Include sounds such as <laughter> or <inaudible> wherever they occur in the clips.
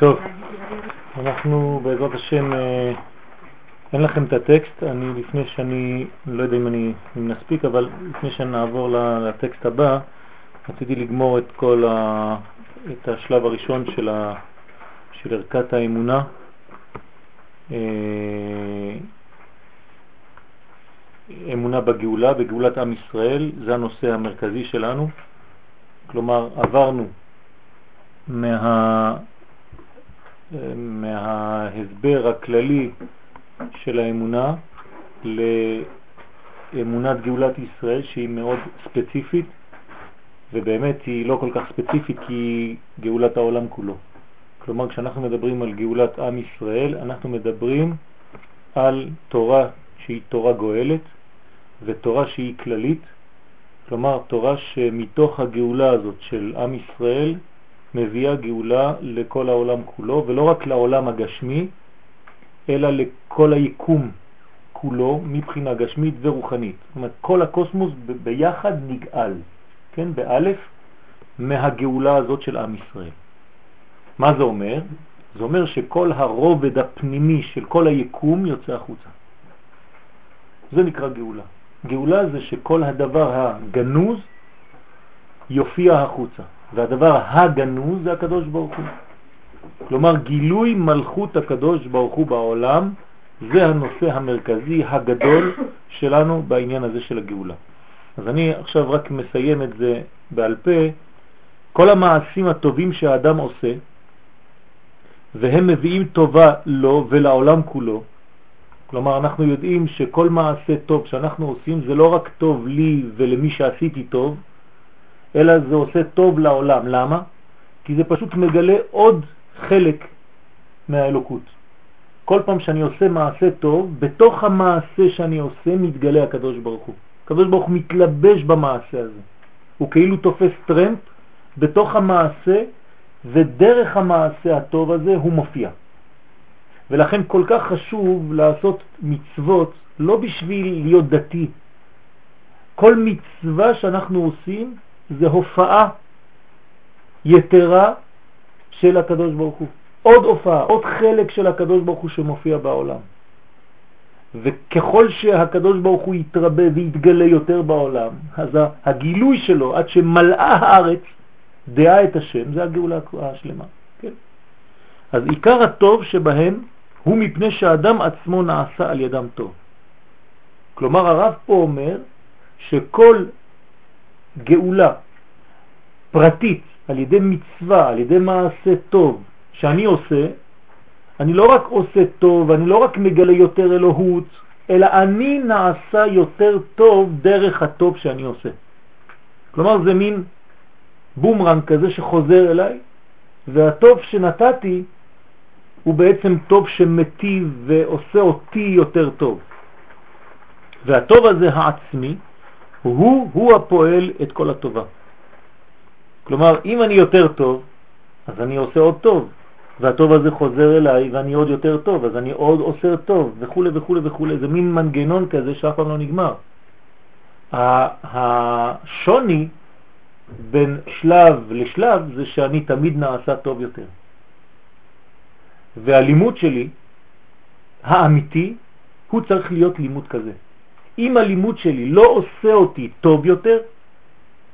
טוב, אנחנו בעזרת השם, אה, אין לכם את הטקסט, אני לפני שאני, לא יודע אם אני אם נספיק, אבל לפני שנעבור לטקסט הבא, רציתי לגמור את כל ה, את השלב הראשון של, ה, של ערכת האמונה. אה, אמונה בגאולה, בגאולת עם ישראל, זה הנושא המרכזי שלנו. כלומר, עברנו מה, מההסבר הכללי של האמונה לאמונת גאולת ישראל שהיא מאוד ספציפית ובאמת היא לא כל כך ספציפית כי היא גאולת העולם כולו. כלומר כשאנחנו מדברים על גאולת עם ישראל אנחנו מדברים על תורה שהיא תורה גואלת ותורה שהיא כללית, כלומר תורה שמתוך הגאולה הזאת של עם ישראל מביאה גאולה לכל העולם כולו, ולא רק לעולם הגשמי, אלא לכל היקום כולו מבחינה גשמית ורוחנית. זאת אומרת, כל הקוסמוס ביחד נגאל, כן, באלף, מהגאולה הזאת של עם ישראל. מה זה אומר? זה אומר שכל הרובד הפנימי של כל היקום יוצא החוצה. זה נקרא גאולה. גאולה זה שכל הדבר הגנוז יופיע החוצה. והדבר הגנוז זה הקדוש ברוך הוא. כלומר גילוי מלכות הקדוש ברוך הוא בעולם זה הנושא המרכזי הגדול שלנו בעניין הזה של הגאולה. אז אני עכשיו רק מסיים את זה בעל פה. כל המעשים הטובים שהאדם עושה והם מביאים טובה לו ולעולם כולו, כלומר אנחנו יודעים שכל מעשה טוב שאנחנו עושים זה לא רק טוב לי ולמי שעשיתי טוב, אלא זה עושה טוב לעולם. למה? כי זה פשוט מגלה עוד חלק מהאלוקות. כל פעם שאני עושה מעשה טוב, בתוך המעשה שאני עושה מתגלה הקדוש ברוך הוא. הקדוש ברוך הוא מתלבש במעשה הזה. הוא כאילו תופס טרמפ בתוך המעשה, ודרך המעשה הטוב הזה הוא מופיע. ולכן כל כך חשוב לעשות מצוות לא בשביל להיות דתי. כל מצווה שאנחנו עושים זה הופעה יתרה של הקדוש ברוך הוא. עוד הופעה, עוד חלק של הקדוש ברוך הוא שמופיע בעולם. וככל שהקדוש ברוך הוא יתרבה ויתגלה יותר בעולם, אז הגילוי שלו עד שמלאה הארץ דעה את השם, זה הגאולה השלמה. כן? אז עיקר הטוב שבהם הוא מפני שהאדם עצמו נעשה על ידם טוב. כלומר הרב פה אומר שכל גאולה פרטית על ידי מצווה, על ידי מעשה טוב שאני עושה, אני לא רק עושה טוב, אני לא רק מגלה יותר אלוהות, אלא אני נעשה יותר טוב דרך הטוב שאני עושה. כלומר זה מין בומרנג כזה שחוזר אליי, והטוב שנתתי הוא בעצם טוב שמטיב ועושה אותי יותר טוב. והטוב הזה העצמי הוא, הוא הפועל את כל הטובה. כלומר, אם אני יותר טוב, אז אני עושה עוד טוב, והטוב הזה חוזר אליי ואני עוד יותר טוב, אז אני עוד עושה טוב, וכו' וכו' וכו'. זה מין מנגנון כזה שאף פעם לא נגמר. השוני בין שלב לשלב זה שאני תמיד נעשה טוב יותר. והלימוד שלי, האמיתי, הוא צריך להיות לימוד כזה. אם הלימוד שלי לא עושה אותי טוב יותר,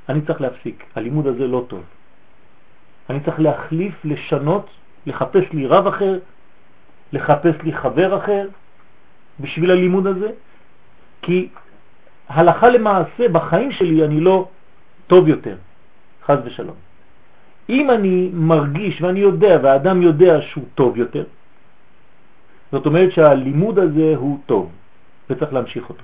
אני צריך להפסיק. הלימוד הזה לא טוב. אני צריך להחליף, לשנות, לחפש לי רב אחר, לחפש לי חבר אחר בשביל הלימוד הזה, כי הלכה למעשה בחיים שלי אני לא טוב יותר, חז ושלום. אם אני מרגיש ואני יודע והאדם יודע שהוא טוב יותר, זאת אומרת שהלימוד הזה הוא טוב וצריך להמשיך אותו.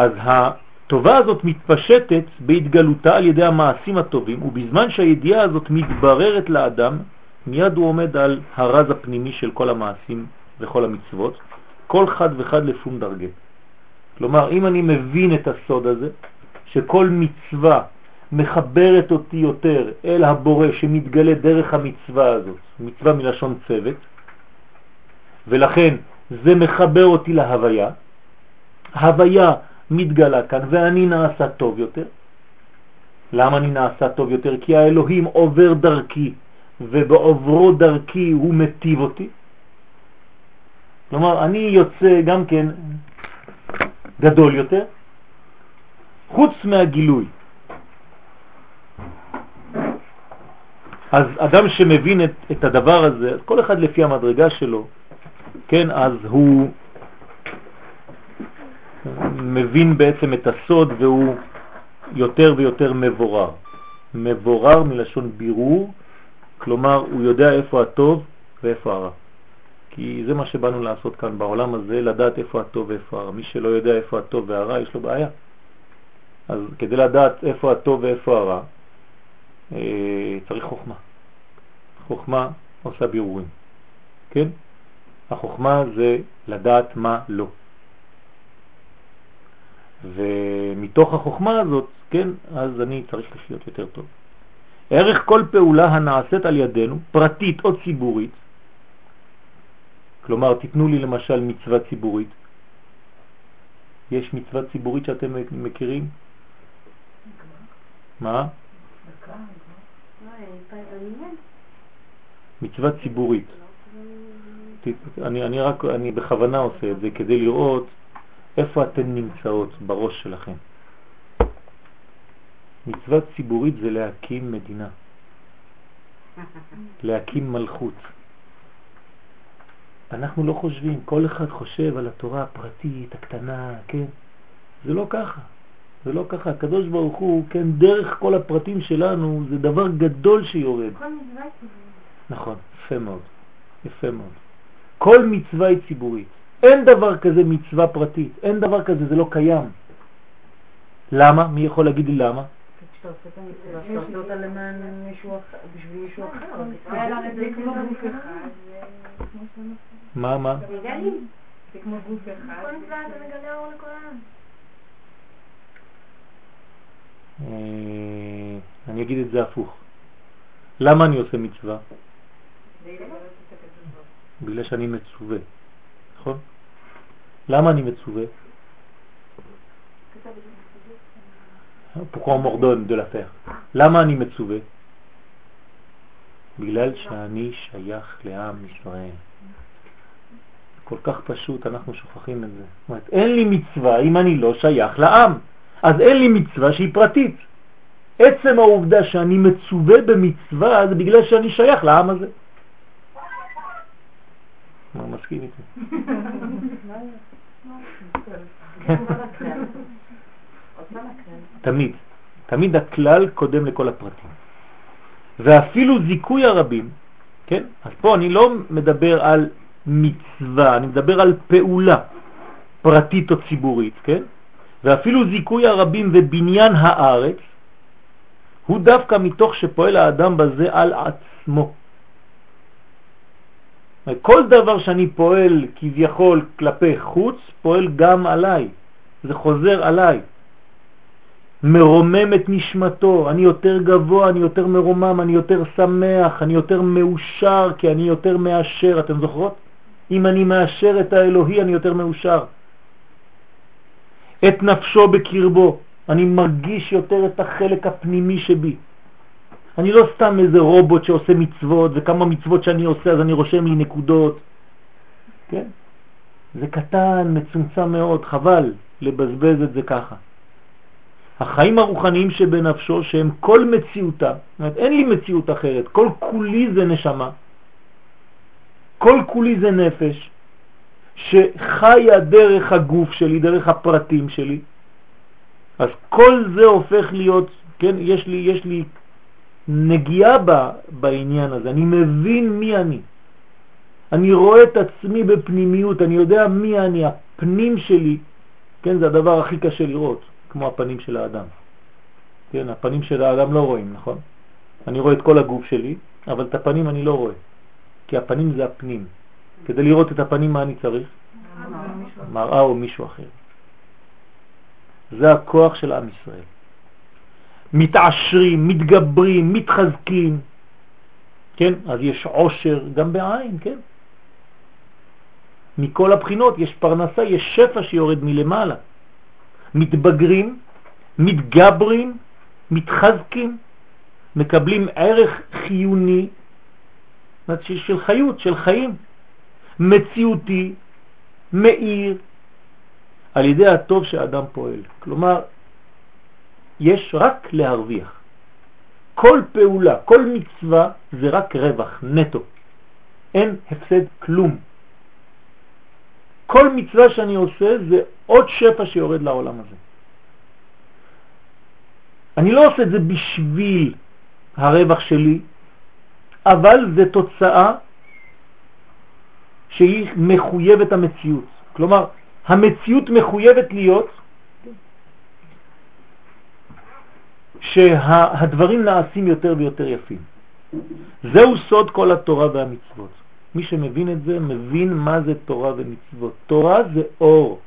אז הטובה הזאת מתפשטת בהתגלותה על ידי המעשים הטובים, ובזמן שהידיעה הזאת מתבררת לאדם, מיד הוא עומד על הרז הפנימי של כל המעשים וכל המצוות, כל חד וחד לפום דרגה. כלומר, אם אני מבין את הסוד הזה, שכל מצווה מחברת אותי יותר אל הבורא שמתגלה דרך המצווה הזאת, מצווה מלשון צוות, ולכן זה מחבר אותי להוויה, הוויה מתגלה כאן ואני נעשה טוב יותר. למה אני נעשה טוב יותר? כי האלוהים עובר דרכי ובעוברו דרכי הוא מטיב אותי. כלומר, אני יוצא גם כן גדול יותר, חוץ מהגילוי. אז אדם שמבין את, את הדבר הזה, כל אחד לפי המדרגה שלו, כן, אז הוא מבין בעצם את הסוד והוא יותר ויותר מבורר. מבורר מלשון בירור, כלומר הוא יודע איפה הטוב ואיפה הרע. כי זה מה שבאנו לעשות כאן בעולם הזה, לדעת איפה הטוב ואיפה הרע. מי שלא יודע איפה הטוב והרע, יש לו בעיה. אז כדי לדעת איפה הטוב ואיפה הרע, אה, צריך חוכמה. חוכמה עושה בירורים, כן? החוכמה זה לדעת מה לא. ומתוך החוכמה הזאת, כן, אז אני צריך לחיות יותר טוב. ערך כל פעולה הנעשית על ידינו, פרטית או ציבורית, כלומר, תיתנו לי למשל מצווה ציבורית. יש מצווה ציבורית שאתם מכירים? מה? מצווה ציבורית. אני, אני רק, אני בכוונה עושה את זה כדי לראות איפה אתן נמצאות בראש שלכם. מצווה ציבורית זה להקים מדינה, <laughs> להקים מלכות. אנחנו לא חושבים, כל אחד חושב על התורה הפרטית, הקטנה, כן? זה לא ככה. זה לא ככה. הקדוש ברוך הוא, כן, דרך כל הפרטים שלנו, זה דבר גדול שיורד. כל מצווה נכון, יפה מאוד. יפה מאוד. כל מצווה היא ציבורית. אין דבר כזה מצווה פרטית, אין דבר כזה, זה לא קיים. למה? מי יכול להגיד לי למה? מה, מה? אה, אני אגיד את זה הפוך. למה אני עושה מצווה? בגלל שאני מצווה, נכון? למה אני מצווה? pourquoi on m'ordonne de la faire? למה אני מצווה? בגלל שאני שייך לעם ישראל. כל כך פשוט, אנחנו שוכחים את זה. זאת אומרת, אין לי מצווה אם אני לא שייך לעם. אז אין לי מצווה שהיא פרטית. עצם העובדה שאני מצווה במצווה זה בגלל שאני שייך לעם הזה. מה מסכים איתי? תמיד, תמיד הכלל קודם לכל הפרטים. ואפילו זיכוי הרבים, כן? אז פה אני לא מדבר על מצווה, אני מדבר על פעולה פרטית או ציבורית, כן? ואפילו זיכוי הרבים ובניין הארץ הוא דווקא מתוך שפועל האדם בזה על עצמו. כל דבר שאני פועל כביכול כלפי חוץ, פועל גם עליי. זה חוזר עליי. מרומם את נשמתו, אני יותר גבוה, אני יותר מרומם, אני יותר שמח, אני יותר מאושר, כי אני יותר מאשר, אתם זוכרות? אם אני מאשר את האלוהי, אני יותר מאושר. את נפשו בקרבו, אני מרגיש יותר את החלק הפנימי שבי. אני לא סתם איזה רובוט שעושה מצוות, וכמה מצוות שאני עושה אז אני רושם לי נקודות. כן? זה קטן, מצומצם מאוד, חבל לבזבז את זה ככה. החיים הרוחניים שבנפשו שהם כל מציאותה, זאת אומרת אין לי מציאות אחרת, כל כולי זה נשמה, כל כולי זה נפש, שחיה דרך הגוף שלי, דרך הפרטים שלי, אז כל זה הופך להיות, כן, יש לי, יש לי נגיעה ב, בעניין הזה, אני מבין מי אני. אני רואה את עצמי בפנימיות, אני יודע מי אני, הפנים שלי, כן, זה הדבר הכי קשה לראות, כמו הפנים של האדם. כן, הפנים של האדם לא רואים, נכון? אני רואה את כל הגוף שלי, אבל את הפנים אני לא רואה, כי הפנים זה הפנים. כדי לראות את הפנים מה אני צריך? מראה או מישהו אחר. זה הכוח של עם ישראל. מתעשרים, מתגברים, מתחזקים, כן? אז יש עושר גם בעין, כן? מכל הבחינות יש פרנסה, יש שפע שיורד מלמעלה. מתבגרים, מתגברים, מתחזקים, מקבלים ערך חיוני של חיות, של חיים, מציאותי, מאיר, על ידי הטוב שהאדם פועל. כלומר, יש רק להרוויח. כל פעולה, כל מצווה זה רק רווח, נטו. אין הפסד כלום. כל מצווה שאני עושה זה עוד שפע שיורד לעולם הזה. אני לא עושה את זה בשביל הרווח שלי, אבל זה תוצאה שהיא מחויבת המציאות. כלומר, המציאות מחויבת להיות שהדברים נעשים יותר ויותר יפים. זהו סוד כל התורה והמצוות. מי שמבין את זה, מבין מה זה תורה ומצוות. תורה זה אור,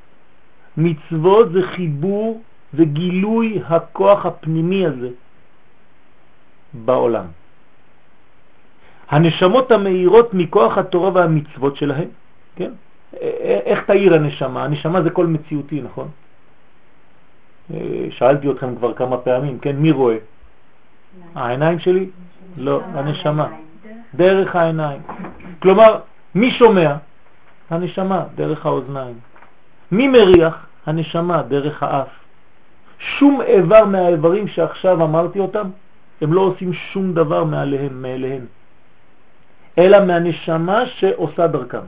מצוות זה חיבור וגילוי הכוח הפנימי הזה בעולם. הנשמות המאירות מכוח התורה והמצוות שלהם, כן? איך תאיר הנשמה? הנשמה זה כל מציאותי, נכון? שאלתי אתכם כבר כמה פעמים, כן, מי רואה? העיניים שלי? לא, הנשמה. דרך העיניים. כלומר, מי שומע? הנשמה, דרך האוזניים. מי מריח? הנשמה, דרך האף. שום איבר מהאיברים שעכשיו אמרתי אותם, הם לא עושים שום דבר מעליהם, מאליהם, אלא מהנשמה שעושה דרכם.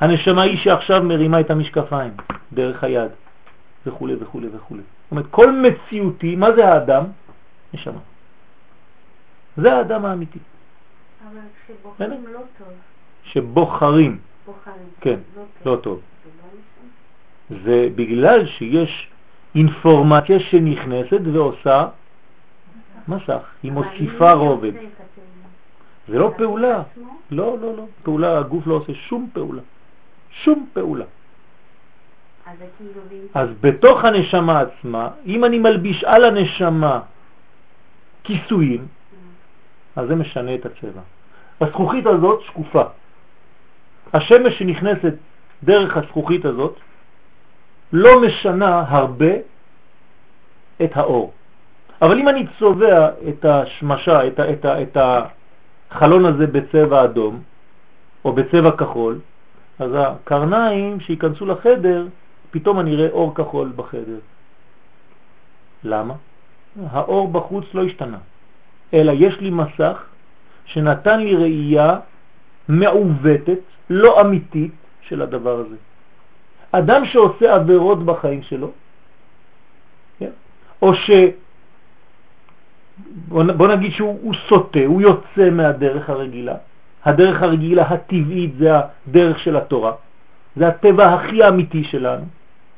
הנשמה היא שעכשיו מרימה את המשקפיים, דרך היד. וכו' וכו' וכו'. זאת אומרת, כל מציאותי, מה זה האדם? נשמה. זה האדם האמיתי. אבל כשבוחרים לא טוב. שבוחרים. בוחרים. כן, לא טוב. זה בגלל שיש אינפורמציה שנכנסת ועושה מסך, היא מוסיפה רובד. זה לא פעולה. לא, לא, לא. פעולה, הגוף לא עושה שום פעולה. שום פעולה. כאילו אז בתוך הנשמה עצמה, אם אני מלביש על הנשמה כיסויים, אז זה משנה את הצבע. הזכוכית הזאת שקופה. השמש שנכנסת דרך הזכוכית הזאת לא משנה הרבה את האור. אבל אם אני צובע את השמשה, את, את, את החלון הזה בצבע אדום או בצבע כחול, אז הקרניים שיכנסו לחדר פתאום אני רואה אור כחול בחדר. למה? האור בחוץ לא השתנה, אלא יש לי מסך שנתן לי ראייה מעוותת, לא אמיתית, של הדבר הזה. אדם שעושה עבירות בחיים שלו, כן? או ש... בוא נגיד שהוא סוטה, הוא יוצא מהדרך הרגילה. הדרך הרגילה הטבעית זה הדרך של התורה, זה הטבע הכי אמיתי שלנו.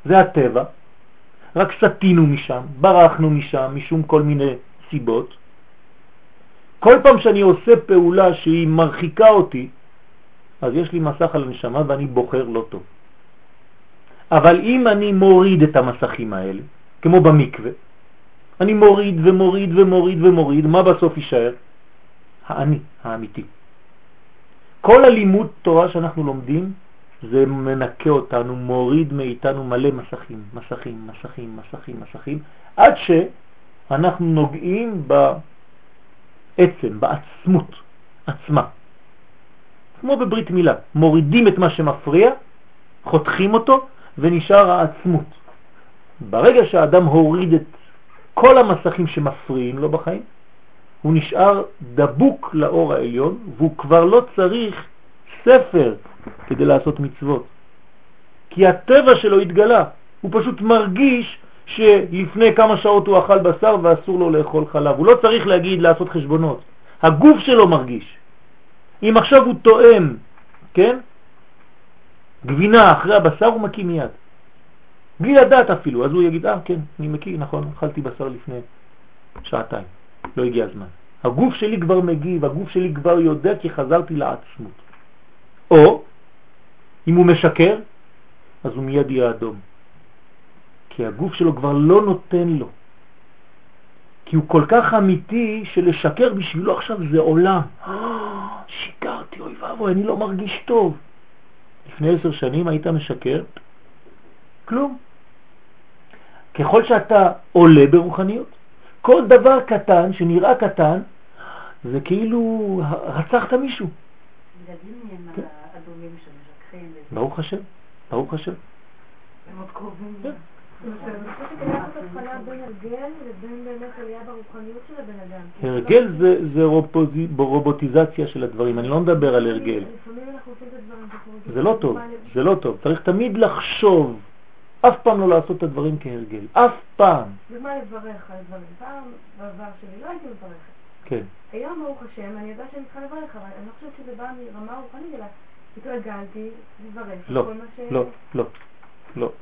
זה הטבע, רק סטינו משם, ברחנו משם, משום כל מיני סיבות. כל פעם שאני עושה פעולה שהיא מרחיקה אותי, אז יש לי מסך על הנשמה ואני בוחר לא טוב. אבל אם אני מוריד את המסכים האלה, כמו במקווה, אני מוריד ומוריד ומוריד ומוריד, מה בסוף יישאר? האני, האמיתי. כל הלימוד תורה שאנחנו לומדים זה מנקה אותנו, מוריד מאיתנו מלא מסכים, מסכים, מסכים, מסכים, מסכים, עד שאנחנו נוגעים בעצם, בעצמות עצמה. כמו בברית מילה, מורידים את מה שמפריע, חותכים אותו ונשאר העצמות. ברגע שהאדם הוריד את כל המסכים שמפריעים לו בחיים, הוא נשאר דבוק לאור העליון והוא כבר לא צריך ספר כדי לעשות מצוות. כי הטבע שלו התגלה, הוא פשוט מרגיש שלפני כמה שעות הוא אכל בשר ואסור לו לאכול חלב. הוא לא צריך להגיד לעשות חשבונות. הגוף שלו מרגיש. אם עכשיו הוא תואם, כן? גבינה אחרי הבשר הוא מקיא מיד. בלי לדעת אפילו, אז הוא יגיד, אה כן, אני מקיא, נכון, אכלתי בשר לפני שעתיים, לא הגיע הזמן. הגוף שלי כבר מגיב, הגוף שלי כבר יודע כי חזרתי לעצמות. או אם הוא משקר, אז הוא מיד יהיה אדום. כי הגוף שלו כבר לא נותן לו. כי הוא כל כך אמיתי שלשקר בשבילו עכשיו זה עולם. שיקרתי, אוי ואבוי, אני לא מרגיש טוב. לפני עשר שנים היית משקר? כלום. ככל שאתה עולה ברוחניות, כל דבר קטן שנראה קטן, זה כאילו רצחת מישהו. כן. ברוך השם, ברוך השם. הם עוד קרובים. כן. בין הרגל זה, רובוטיזציה של הדברים, אני לא מדבר על הרגל. זה לא טוב, זה לא טוב. צריך תמיד לחשוב, אף פעם לא לעשות את הדברים כהרגל, אף פעם. דוגמה לברך על דברים. פעם בעבר שלי לא הייתי מברכת. כן, היום ברוך השם אני יודעת שאני צריכה לברך, אבל אני לא חושבת שזה בא מרמה רוחנית, אלא התרגלתי לברך לא. לא, לא, לא.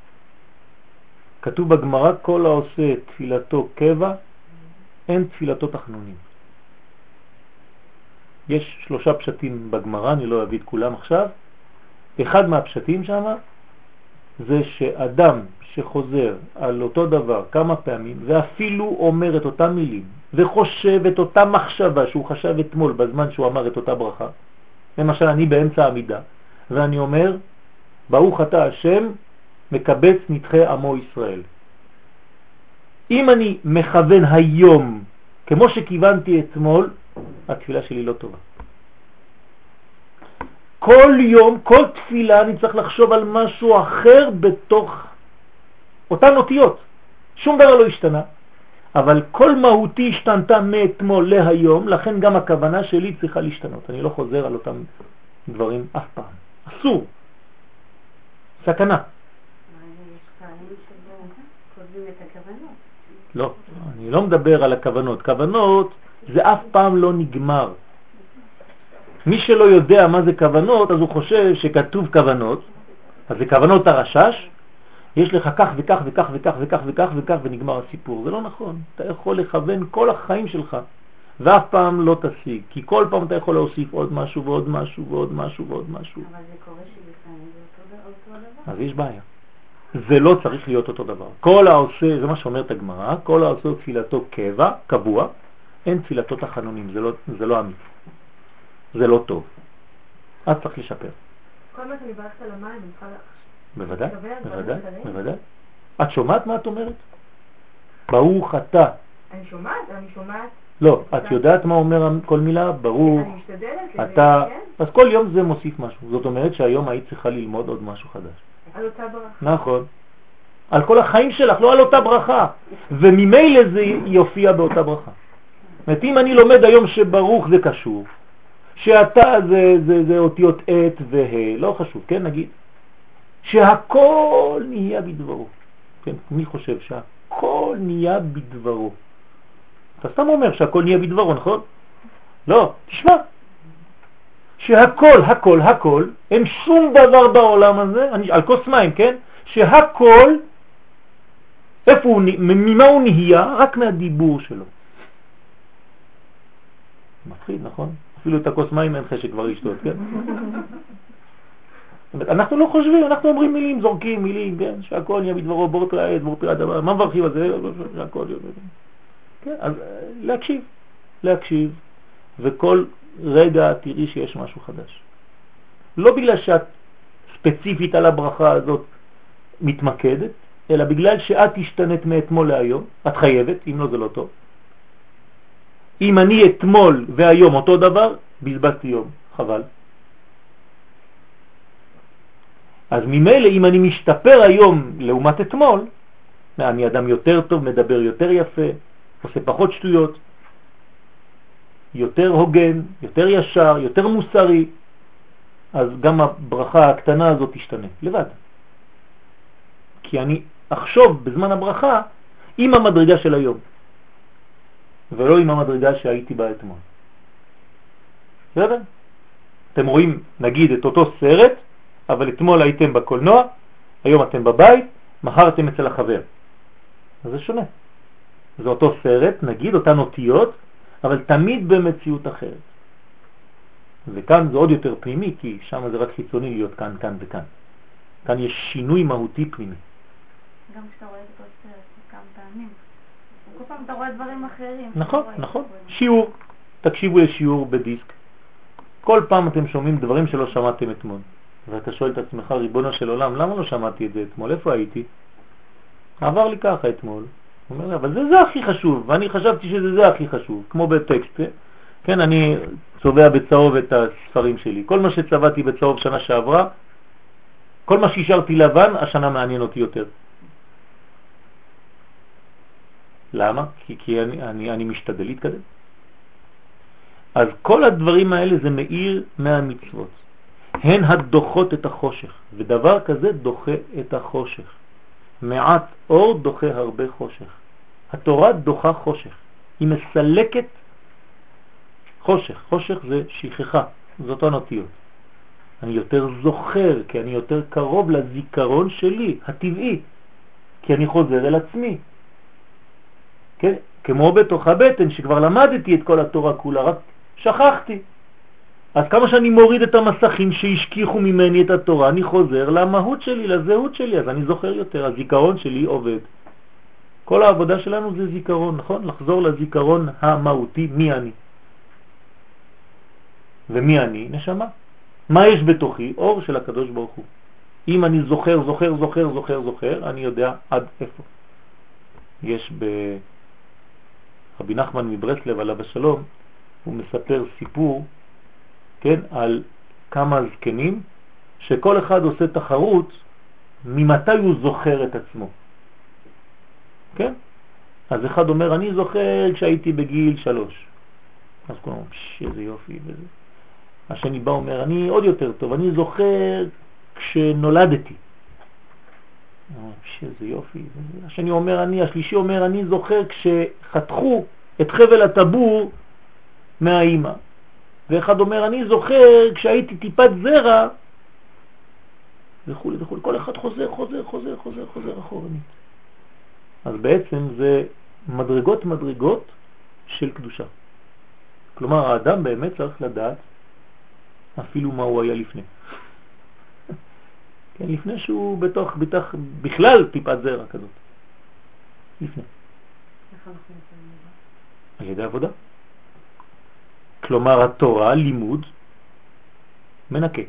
כתוב בגמרא, כל העושה תפילתו קבע, אין תפילתו תחנונים. יש שלושה פשטים בגמרא, אני לא אביא את כולם עכשיו. אחד מהפשטים שם זה שאדם שחוזר על אותו דבר כמה פעמים ואפילו אומר את אותם מילים וחושב את אותה מחשבה שהוא חשב אתמול בזמן שהוא אמר את אותה ברכה, למשל אני באמצע העמידה ואני אומר ברוך אתה השם מקבץ נדחי עמו ישראל. אם אני מכוון היום כמו שכיוונתי אתמול, התפילה שלי לא טובה. כל יום, כל תפילה אני צריך לחשוב על משהו אחר בתוך אותן אותיות. שום דבר לא השתנה, אבל כל מהותי השתנתה מאתמול להיום, לכן גם הכוונה שלי צריכה להשתנות. אני לא חוזר על אותם דברים אף פעם. אסור. סכנה. לא, אני לא מדבר על הכוונות. כוונות זה אף פעם לא נגמר. מי שלא יודע מה זה כוונות, אז הוא חושב שכתוב כוונות, אז זה כוונות הרשש, יש לך כך וכך וכך וכך וכך וכך וכך ונגמר הסיפור. זה לא נכון. אתה יכול לכוון כל החיים שלך, ואף פעם לא תשיג, כי כל פעם אתה יכול להוסיף עוד משהו ועוד משהו ועוד משהו ועוד משהו. אבל זה קורה שלפעמים זה אותו דבר. אז יש בעיה. זה לא צריך להיות אותו דבר. כל העושה, זה מה שאומרת הגמרא, כל העושה תפילתו קבע, קבוע, אין תפילתו תחנונים, זה לא, זה לא אמיתי. זה לא טוב. אז צריך לשפר. כל מה שאני מברכת על המים, אני צריכה... בוודאי, בוודאי? בוודאי. את שומעת מה את אומרת? ברוך אתה. אני שומעת, אני שומעת, לא, את יודעת מה אומר כל מילה? ברוך אני משתדלת. אתה. אז כל יום זה מוסיף משהו. זאת אומרת שהיום היית צריכה ללמוד עוד משהו חדש. על אותה ברכה. נכון. על כל החיים שלך, לא על אותה ברכה. וממילא זה יופיע באותה ברכה. זאת אומרת, אם אני לומד היום שברוך זה קשור, שאתה זה, זה, זה אותיות עת וה', לא חשוב, כן, נגיד, שהכל נהיה בדברו. כן, מי חושב שהכל נהיה בדברו? אתה סתם אומר שהכל נהיה בדברו, נכון? לא, תשמע. שהכל, הכל, הכל, אין שום דבר בעולם הזה, אני, על כוס מים, כן? שהכל, איפה הוא, ממה הוא נהיה? רק מהדיבור שלו. מפחיד, נכון? אפילו את הכוס מים אין חשק כבר לשתות, כן? אנחנו לא חושבים, אנחנו אומרים מילים, זורקים מילים, כן? שהכל נהיה בדברו, בור פלא עת, בור פלא דבר, מה מברכים על זה? שהכל יהיה... כן, אז אה, להקשיב, להקשיב, וכל רגע תראי שיש משהו חדש. לא בגלל שאת ספציפית על הברכה הזאת מתמקדת, אלא בגלל שאת השתנית מאתמול להיום, את חייבת, אם לא זה לא טוב. אם אני אתמול והיום אותו דבר, בזבזתי יום, חבל. אז ממילא אם אני משתפר היום לעומת אתמול, אני אדם יותר טוב, מדבר יותר יפה, עושה פחות שטויות, יותר הוגן, יותר ישר, יותר מוסרי, אז גם הברכה הקטנה הזאת תשתנה, לבד. כי אני אחשוב בזמן הברכה עם המדרגה של היום, ולא עם המדרגה שהייתי בה אתמול. בסדר? אתם רואים, נגיד, את אותו סרט, אבל אתמול הייתם בקולנוע, היום אתם בבית, מחר אתם אצל החבר. אז זה שונה. זה אותו סרט, נגיד, אותן אותיות, אבל תמיד במציאות אחרת. וכאן זה עוד יותר פנימי, כי שם זה רק חיצוני להיות כאן, כאן וכאן. כאן יש שינוי מהותי פנימי. גם כשאתה רואה את אותו סרט כמה פעמים. כל פעם אתה רואה דברים אחרים. נכון, נכון. שיעור, תקשיבו לשיעור בדיסק. כל פעם אתם שומעים דברים שלא שמעתם אתמול. ואתה שואל את עצמך, ריבונו של עולם, למה לא שמעתי את זה אתמול? איפה הייתי? עבר לי ככה אתמול. הוא אומר אבל זה זה הכי חשוב, ואני חשבתי שזה זה הכי חשוב, כמו בטקסט, כן, אני צובע בצהוב את הספרים שלי. כל מה שצבעתי בצהוב שנה שעברה, כל מה שהשארתי לבן, השנה מעניין אותי יותר. למה? כי, כי אני, אני, אני משתדל להתקדם. אז כל הדברים האלה זה מאיר מהמצוות. הן הדוחות את החושך, ודבר כזה דוחה את החושך. מעט אור דוחה הרבה חושך. התורה דוחה חושך, היא מסלקת חושך. חושך זה שכחה, זאת הנטיות. אני יותר זוכר, כי אני יותר קרוב לזיכרון שלי, הטבעי, כי אני חוזר אל עצמי. כן? כמו בתוך הבטן, שכבר למדתי את כל התורה כולה, רק שכחתי. אז כמה שאני מוריד את המסכים שהשכיחו ממני את התורה, אני חוזר למהות שלי, לזהות שלי, אז אני זוכר יותר, הזיכרון שלי עובד. כל העבודה שלנו זה זיכרון, נכון? לחזור לזיכרון המהותי, מי אני. ומי אני? נשמה. מה יש בתוכי? אור של הקדוש ברוך הוא. אם אני זוכר, זוכר, זוכר, זוכר, זוכר, אני יודע עד איפה. יש ברבי נחמן מברסלב עליו השלום, הוא מספר סיפור, כן, על כמה זקנים, שכל אחד עושה תחרות ממתי הוא זוכר את עצמו. כן? אז אחד אומר, אני זוכר כשהייתי בגיל שלוש. אז כולם איזה יופי וזה. השני בא אומר, אני עוד יותר טוב, אני זוכר כשנולדתי. איזה יופי. השני אומר, אני, השלישי אומר, אני זוכר כשחתכו את חבל הטבור מהאימא. ואחד אומר, אני זוכר כשהייתי טיפת זרע, וכו' וכו'. כל אחד חוזר, חוזר, חוזר, חוזר, חוזר אחורנית. אז בעצם זה מדרגות מדרגות של קדושה. כלומר, האדם באמת צריך לדעת אפילו מה הוא היה לפני. <laughs> כן, לפני שהוא בתוך, בתוך, בכלל טיפת זרע כזאת. לפני. על ידי עבודה. כלומר, התורה, לימוד, מנקה.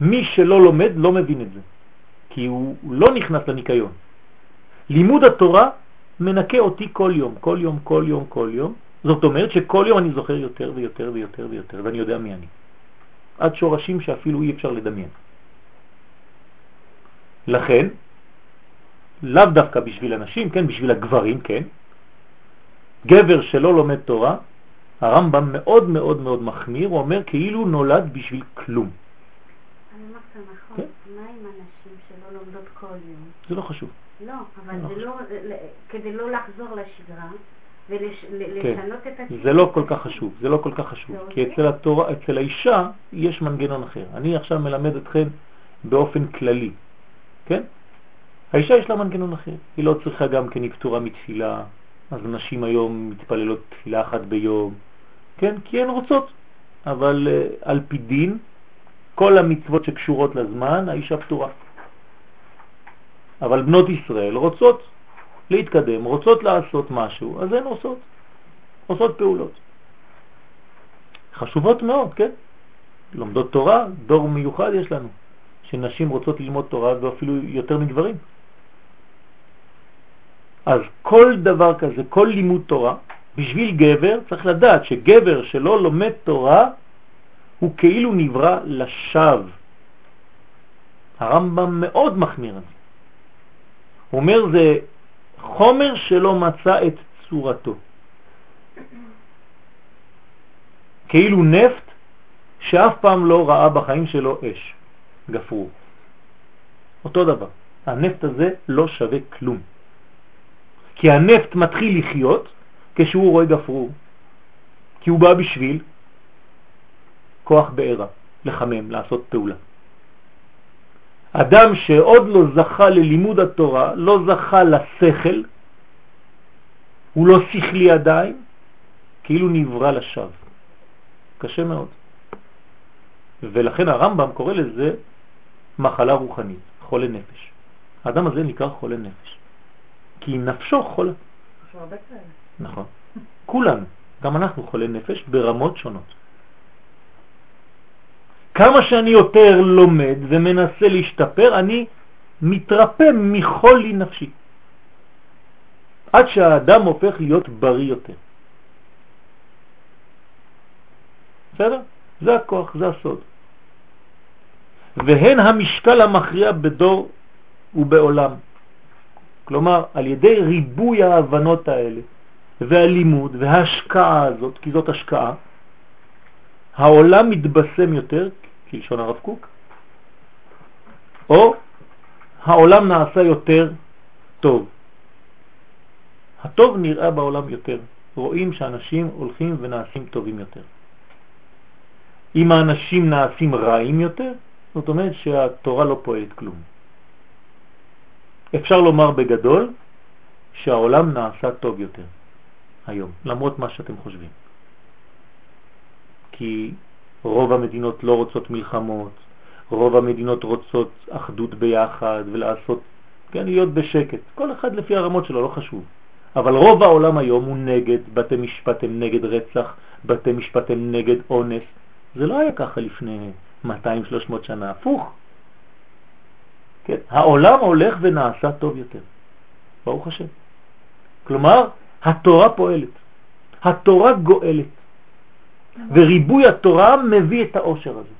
מי שלא לומד לא מבין את זה, כי הוא לא נכנס לניקיון. לימוד התורה מנקה אותי כל יום, כל יום, כל יום, כל יום. זאת אומרת שכל יום אני זוכר יותר ויותר ויותר ויותר, ואני יודע מי אני. עד שורשים שאפילו אי אפשר לדמיין. לכן, לאו דווקא בשביל אנשים, כן, בשביל הגברים, כן, גבר שלא לומד תורה, הרמב"ם מאוד מאוד מאוד מחמיר, הוא אומר כאילו נולד בשביל כלום. אני אומרת נכון, כן? מה עם אנשים שלא לומדות כל יום? זה לא חשוב. לא, אבל לא זה לא, כדי לא לחזור לשגרה, ולשנות כן. את התפיסה. זה לא כל כך חשוב, זה לא כל כך חשוב, כי אצל התורה, אצל האישה יש מנגנון אחר. אני עכשיו מלמד אתכם באופן כללי, כן? האישה יש לה מנגנון אחר, היא לא צריכה גם כן פטורה מתפילה, אז נשים היום מתפללות תפילה אחת ביום, כן? כי הן רוצות, אבל uh, על פי דין, כל המצוות שקשורות לזמן, האישה פטורה. אבל בנות ישראל רוצות להתקדם, רוצות לעשות משהו, אז הן עושות, עושות פעולות. חשובות מאוד, כן? לומדות תורה, דור מיוחד יש לנו, שנשים רוצות ללמוד תורה ואפילו יותר מגברים. אז כל דבר כזה, כל לימוד תורה, בשביל גבר צריך לדעת שגבר שלא לומד תורה הוא כאילו נברא לשווא. הרמב"ם מאוד מחמיר את זה. הוא אומר זה חומר שלא מצא את צורתו. כאילו נפט שאף פעם לא ראה בחיים שלו אש, גפרור. אותו דבר, הנפט הזה לא שווה כלום. כי הנפט מתחיל לחיות כשהוא רואה גפרור, כי הוא בא בשביל כוח בעירה, לחמם, לעשות פעולה. אדם שעוד לא זכה ללימוד התורה, לא זכה לשכל, הוא לא שכלי עדיין, כאילו נברא לשווא. קשה מאוד. ולכן הרמב"ם קורא לזה מחלה רוחנית, חולה נפש. האדם הזה נקרא חולה נפש. כי נפשו חולה. נכון. כולנו, גם אנחנו חולי נפש ברמות שונות. כמה שאני יותר לומד ומנסה להשתפר, אני מתרפא מחולי נפשי. עד שהאדם הופך להיות בריא יותר. בסדר? זה הכוח, זה הסוד. והן המשקל המכריע בדור ובעולם. כלומר, על ידי ריבוי ההבנות האלה והלימוד וההשקעה הזאת, כי זאת השקעה, העולם מתבשם יותר, כלשון הרב קוק, או העולם נעשה יותר טוב. הטוב נראה בעולם יותר. רואים שאנשים הולכים ונעשים טובים יותר. אם האנשים נעשים רעים יותר, זאת אומרת שהתורה לא פועלת כלום. אפשר לומר בגדול שהעולם נעשה טוב יותר היום, למרות מה שאתם חושבים. כי רוב המדינות לא רוצות מלחמות, רוב המדינות רוצות אחדות ביחד ולעשות, כן, להיות בשקט. כל אחד לפי הרמות שלו, לא חשוב. אבל רוב העולם היום הוא נגד, בתי משפט הם נגד רצח, בתי משפט הם נגד אונס. זה לא היה ככה לפני 200-300 שנה, הפוך. כן, העולם הולך ונעשה טוב יותר, ברוך השם. כלומר, התורה פועלת, התורה גואלת, וריבוי התורה מביא את האושר הזה.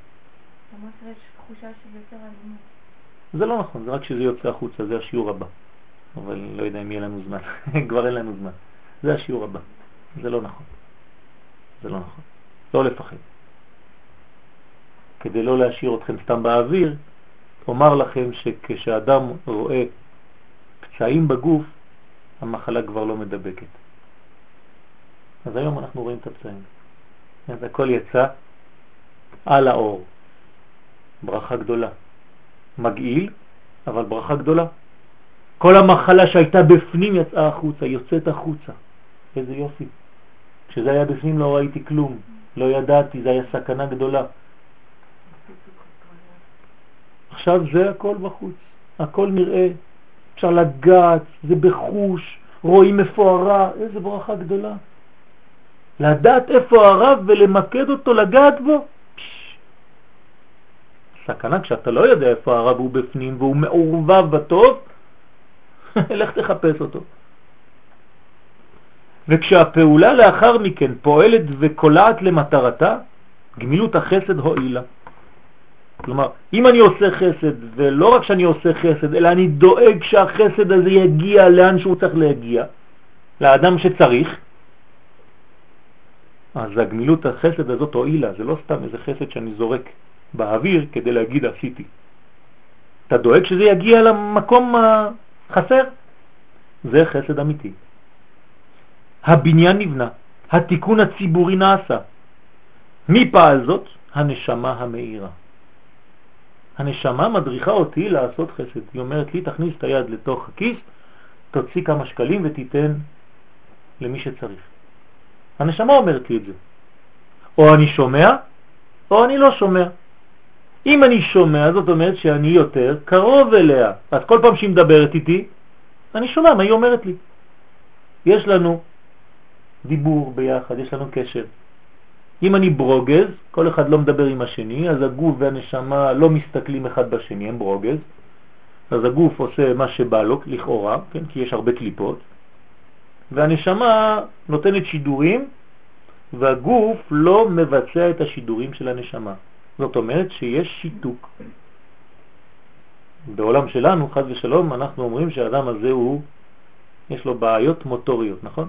זה לא נכון, זה רק שזה יוצא החוצה, זה השיעור הבא. אבל לא יודע אם יהיה לנו זמן, <laughs> כבר אין לנו זמן. זה השיעור הבא, זה לא נכון. זה לא נכון. לא לפחד. כדי לא להשאיר אתכם סתם באוויר, אומר לכם שכשאדם רואה פצעים בגוף, המחלה כבר לא מדבקת. אז היום אנחנו רואים את הפצעים. אז הכל יצא על האור. ברכה גדולה. מגעיל, אבל ברכה גדולה. כל המחלה שהייתה בפנים יצאה החוצה, יוצאת החוצה. איזה יופי. כשזה היה בפנים לא ראיתי כלום, לא ידעתי, זה היה סכנה גדולה. עכשיו זה הכל בחוץ, הכל נראה, אפשר לגעת, זה בחוש, רואים איפה הרע, איזה ברכה גדולה. לדעת איפה הרע ולמקד אותו, לגעת בו. סכנה כשאתה לא יודע איפה הרע והוא בפנים והוא מעורבב בטוב, <laughs> לך תחפש אותו. וכשהפעולה לאחר מכן פועלת וקולעת למטרתה, גמילות החסד הועילה. כלומר, אם אני עושה חסד, ולא רק שאני עושה חסד, אלא אני דואג שהחסד הזה יגיע לאן שהוא צריך להגיע, לאדם שצריך, אז הגמילות החסד הזאת הועילה, זה לא סתם איזה חסד שאני זורק באוויר כדי להגיד עשיתי. אתה דואג שזה יגיע למקום החסר? זה חסד אמיתי. הבניין נבנה, התיקון הציבורי נעשה. מי פעל זאת? הנשמה המאירה. הנשמה מדריכה אותי לעשות חסד. היא אומרת לי, תכניס את היד לתוך הכיס, תוציא כמה שקלים ותיתן למי שצריך. הנשמה אומרת לי את זה. או אני שומע, או אני לא שומע. אם אני שומע, זאת אומרת שאני יותר קרוב אליה. אז כל פעם שהיא מדברת איתי, אני שומע מה היא אומרת לי. יש לנו דיבור ביחד, יש לנו קשר. אם אני ברוגז, כל אחד לא מדבר עם השני, אז הגוף והנשמה לא מסתכלים אחד בשני, הם ברוגז. אז הגוף עושה מה שבא לו, לכאורה, כן? כי יש הרבה קליפות, והנשמה נותנת שידורים, והגוף לא מבצע את השידורים של הנשמה. זאת אומרת שיש שיתוק. בעולם שלנו, חד ושלום, אנחנו אומרים שהאדם הזה הוא, יש לו בעיות מוטוריות, נכון?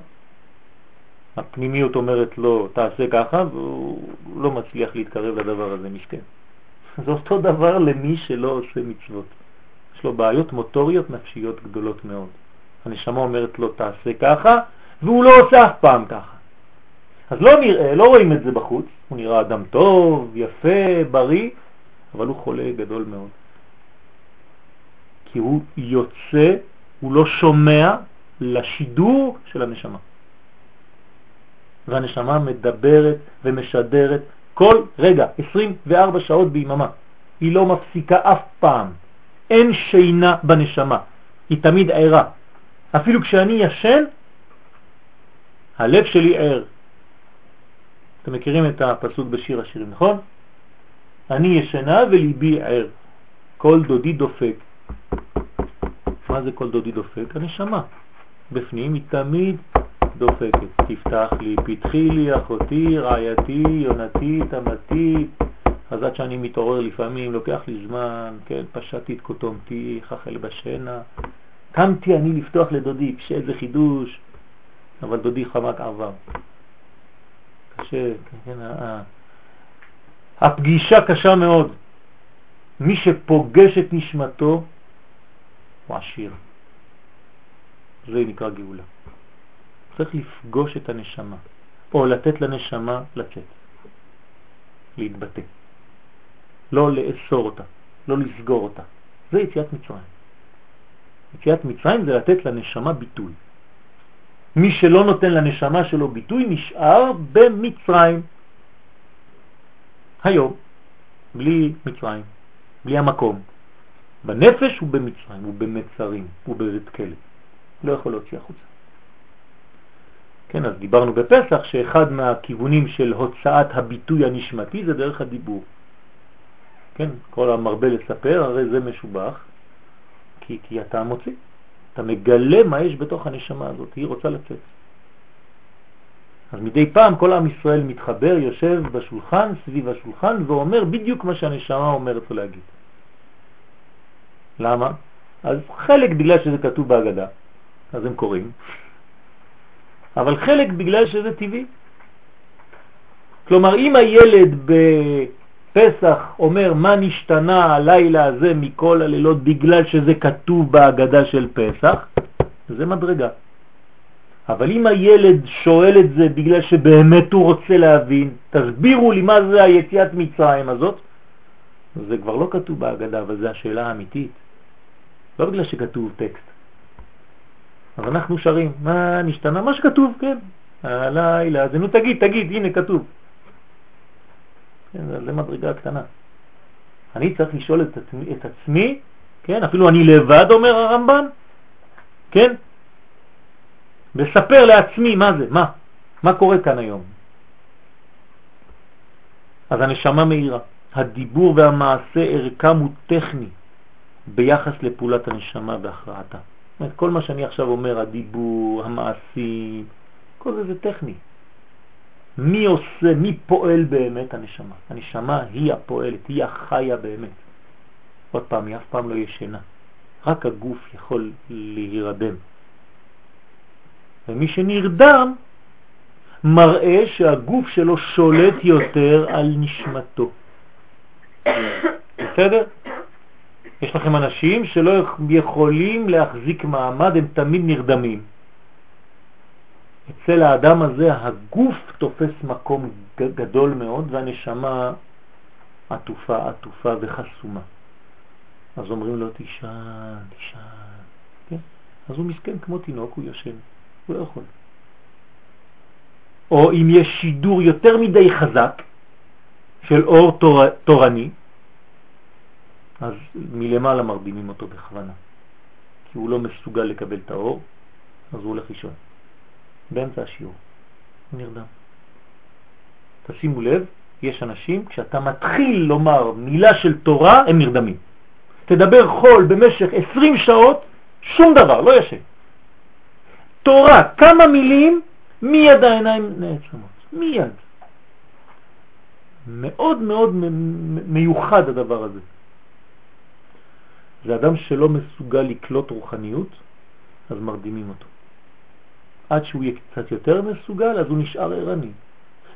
הפנימיות אומרת לו תעשה ככה והוא לא מצליח להתקרב לדבר הזה, משכן. זה אותו דבר למי שלא עושה מצוות. יש לו בעיות מוטוריות נפשיות גדולות מאוד. הנשמה אומרת לו תעשה ככה והוא לא עושה אף פעם ככה. אז לא נראה, לא רואים את זה בחוץ, הוא נראה אדם טוב, יפה, בריא, אבל הוא חולה גדול מאוד. כי הוא יוצא, הוא לא שומע לשידור של הנשמה. והנשמה מדברת ומשדרת כל רגע, 24 שעות ביממה. היא לא מפסיקה אף פעם. אין שינה בנשמה, היא תמיד ערה. אפילו כשאני ישן, הלב שלי ער. אתם מכירים את הפסוק בשיר השירים, נכון? אני ישנה וליבי ער, כל דודי דופק. מה זה כל דודי דופק? הנשמה. בפנים היא תמיד דופקת, תפתח לי, פתחי לי אחותי, רעייתי, יונתי, תמתי. אז עד שאני מתעורר לפעמים, לוקח לי זמן, כן, פשטתי את קוטומתי, חחל בשינה. קמתי אני לפתוח לדודי, איזה חידוש, אבל דודי חמק עבר. קשה, כן, הפגישה קשה מאוד. מי שפוגש את נשמתו הוא עשיר. זה נקרא גאולה. צריך לפגוש את הנשמה, או לתת לנשמה לצאת, להתבטא. לא לאסור אותה, לא לסגור אותה. זה יציאת מצרים. יציאת מצרים זה לתת לנשמה ביטוי. מי שלא נותן לנשמה שלו ביטוי נשאר במצרים. היום, בלי מצרים, בלי המקום. בנפש הוא במצרים, הוא במצרים, הוא בבית כלא. לא יכול להוציא החוצה. כן, אז דיברנו בפסח שאחד מהכיוונים של הוצאת הביטוי הנשמתי זה דרך הדיבור. כן, כל המרבה לספר, הרי זה משובח, כי, כי אתה מוציא, אתה מגלה מה יש בתוך הנשמה הזאת, היא רוצה לצאת. אז מדי פעם כל עם ישראל מתחבר, יושב בשולחן, סביב השולחן, ואומר בדיוק מה שהנשמה אומרת לו להגיד. למה? אז חלק בגלל שזה כתוב בהגדה, אז הם קוראים, אבל חלק בגלל שזה טבעי. כלומר, אם הילד בפסח אומר מה נשתנה הלילה הזה מכל הלילות בגלל שזה כתוב בהגדה של פסח, זה מדרגה. אבל אם הילד שואל את זה בגלל שבאמת הוא רוצה להבין, תסבירו לי מה זה היציאת מצרים הזאת, זה כבר לא כתוב בהגדה, אבל זה השאלה האמיתית. לא בגלל שכתוב טקסט. אז אנחנו שרים, מה נשתנה? מה שכתוב, כן. הלילה, אז נו תגיד, תגיד, הנה כתוב. כן, זה מדרגה קטנה. אני צריך לשאול את עצמי, את עצמי, כן, אפילו אני לבד, אומר הרמב"ן, כן, וספר לעצמי מה זה, מה, מה קורה כאן היום. אז הנשמה מהירה. הדיבור והמעשה ערכם הוא טכני ביחס לפעולת הנשמה בהכרעתה. כל מה שאני עכשיו אומר, הדיבור, המעשי, כל זה זה טכני. מי עושה, מי פועל באמת הנשמה? הנשמה היא הפועלת, היא החיה באמת. עוד פעם, היא אף פעם לא ישנה. רק הגוף יכול להירדם. ומי שנרדם מראה שהגוף שלו שולט יותר על נשמתו. בסדר? יש לכם אנשים שלא יכולים להחזיק מעמד, הם תמיד נרדמים. אצל האדם הזה הגוף תופס מקום גדול מאוד והנשמה עטופה, עטופה וחסומה. אז אומרים לו תישן, תישן, כן? אז הוא מסכן כמו תינוק, הוא יושן, הוא לא יכול. או אם יש שידור יותר מדי חזק של אור תור, תורני, אז מלמעלה מרדימים אותו בכוונה. כי הוא לא מסוגל לקבל את האור, אז הוא הולך לישון. באמצע השיעור. הוא נרדם. תשימו לב, יש אנשים, כשאתה מתחיל לומר מילה של תורה, הם נרדמים. תדבר חול במשך 20 שעות, שום דבר, לא ישן. תורה, כמה מילים, מיד העיניים נעצמות. מיד. מאוד מאוד מיוחד הדבר הזה. זה אדם שלא מסוגל לקלוט רוחניות, אז מרדימים אותו. עד שהוא יהיה קצת יותר מסוגל, אז הוא נשאר ערני.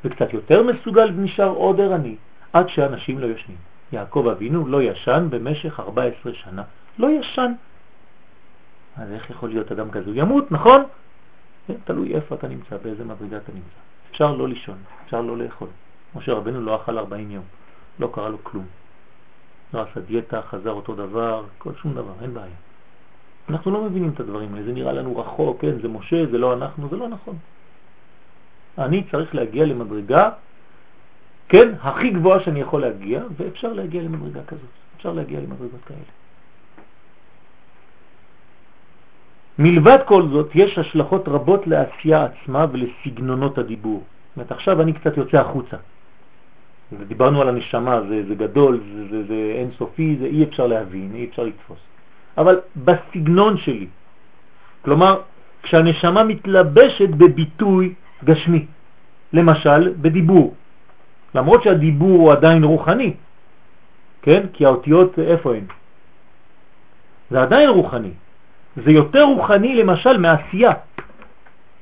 וקצת יותר מסוגל נשאר עוד ערני, עד שאנשים לא ישנים. יעקב אבינו לא ישן במשך 14 שנה. לא ישן. אז איך יכול להיות אדם כזה? הוא ימות, נכון? כן, תלוי איפה אתה נמצא, באיזה מדרגה אתה נמצא. אפשר לא לישון, אפשר לא לאכול. משה רבנו לא אכל 40 יום, לא קרה לו כלום. לא עשה דיאטה, חזר אותו דבר, כל שום דבר, אין בעיה. אנחנו לא מבינים את הדברים האלה, זה נראה לנו רחוק, כן, זה משה, זה לא אנחנו, זה לא נכון. אני צריך להגיע למדרגה, כן, הכי גבוהה שאני יכול להגיע, ואפשר להגיע למדרגה כזאת, אפשר להגיע למדרגות כאלה. מלבד כל זאת, יש השלכות רבות לעשייה עצמה ולסגנונות הדיבור. זאת אומרת, עכשיו אני קצת יוצא החוצה. ודיברנו על הנשמה, זה, זה גדול, זה, זה, זה אינסופי, זה אי אפשר להבין, אי אפשר לתפוס. אבל בסגנון שלי, כלומר, כשהנשמה מתלבשת בביטוי גשמי, למשל בדיבור, למרות שהדיבור הוא עדיין רוחני, כן? כי האותיות איפה הן? זה עדיין רוחני. זה יותר רוחני למשל מעשייה,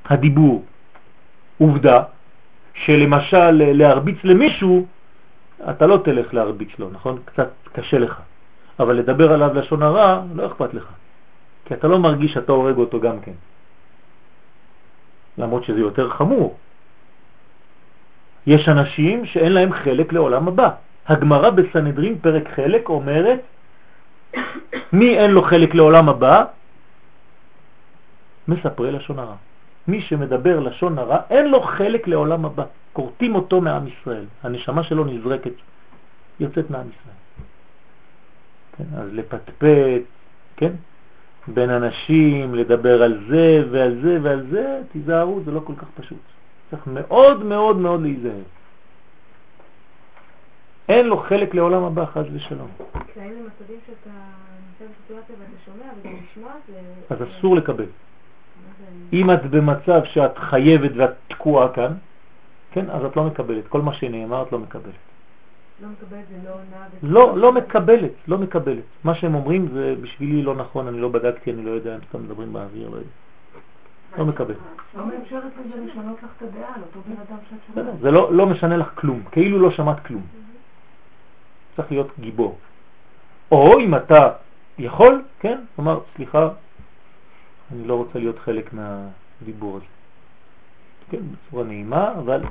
הדיבור. עובדה שלמשל להרביץ למישהו, אתה לא תלך להרביץ לו, נכון? קצת קשה לך. אבל לדבר עליו לשון הרע, לא אכפת לך. כי אתה לא מרגיש שאתה הורג אותו גם כן. למרות שזה יותר חמור. יש אנשים שאין להם חלק לעולם הבא. הגמרא בסנהדרין פרק חלק אומרת מי אין לו חלק לעולם הבא? מספרי לשון הרע. מי שמדבר לשון הרע אין לו חלק לעולם הבא. קורטים אותו מעם ישראל. הנשמה שלו נזרקת, יוצאת מעם ישראל. כן, אז לפטפט, כן? בין אנשים, לדבר על זה ועל זה ועל זה, תיזהרו, זה לא כל כך פשוט. צריך מאוד מאוד מאוד להיזהר. אין לו חלק לעולם הבא, חז ושלום. אז אסור לקבל. אם את במצב שאת חייבת ואת תקועה כאן, כן, אז את לא מקבלת. כל מה שנאמר את לא מקבלת. לא מקבלת זה לא עונה... לא, לא מקבלת, לא מקבלת. מה שהם אומרים זה בשבילי לא נכון, אני לא בדקתי, אני לא יודע, הם סתם מדברים באוויר, לא יודע. לא מקבל. לא. זה לא, לא משנה לך כלום, כאילו לא שמעת כלום. צריך להיות גיבור. או אם אתה יכול, כן, כלומר, סליחה, אני לא רוצה להיות חלק מהדיבור הזה. כן, בצורה נעימה, אבל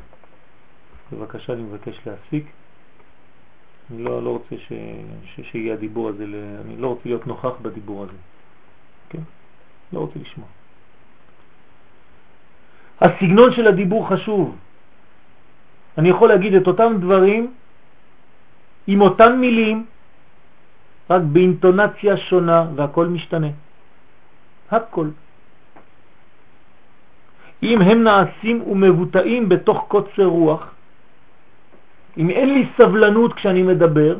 בבקשה אני מבקש להפסיק. אני לא, לא רוצה ש, ש, שיהיה הדיבור הזה, אני לא רוצה להיות נוכח בדיבור הזה. כן? לא רוצה לשמוע. הסגנון של הדיבור חשוב. אני יכול להגיד את אותם דברים עם אותן מילים, רק באינטונציה שונה והכל משתנה. הכל. אם הם נעשים ומבוטאים בתוך קוצר רוח, אם אין לי סבלנות כשאני מדבר,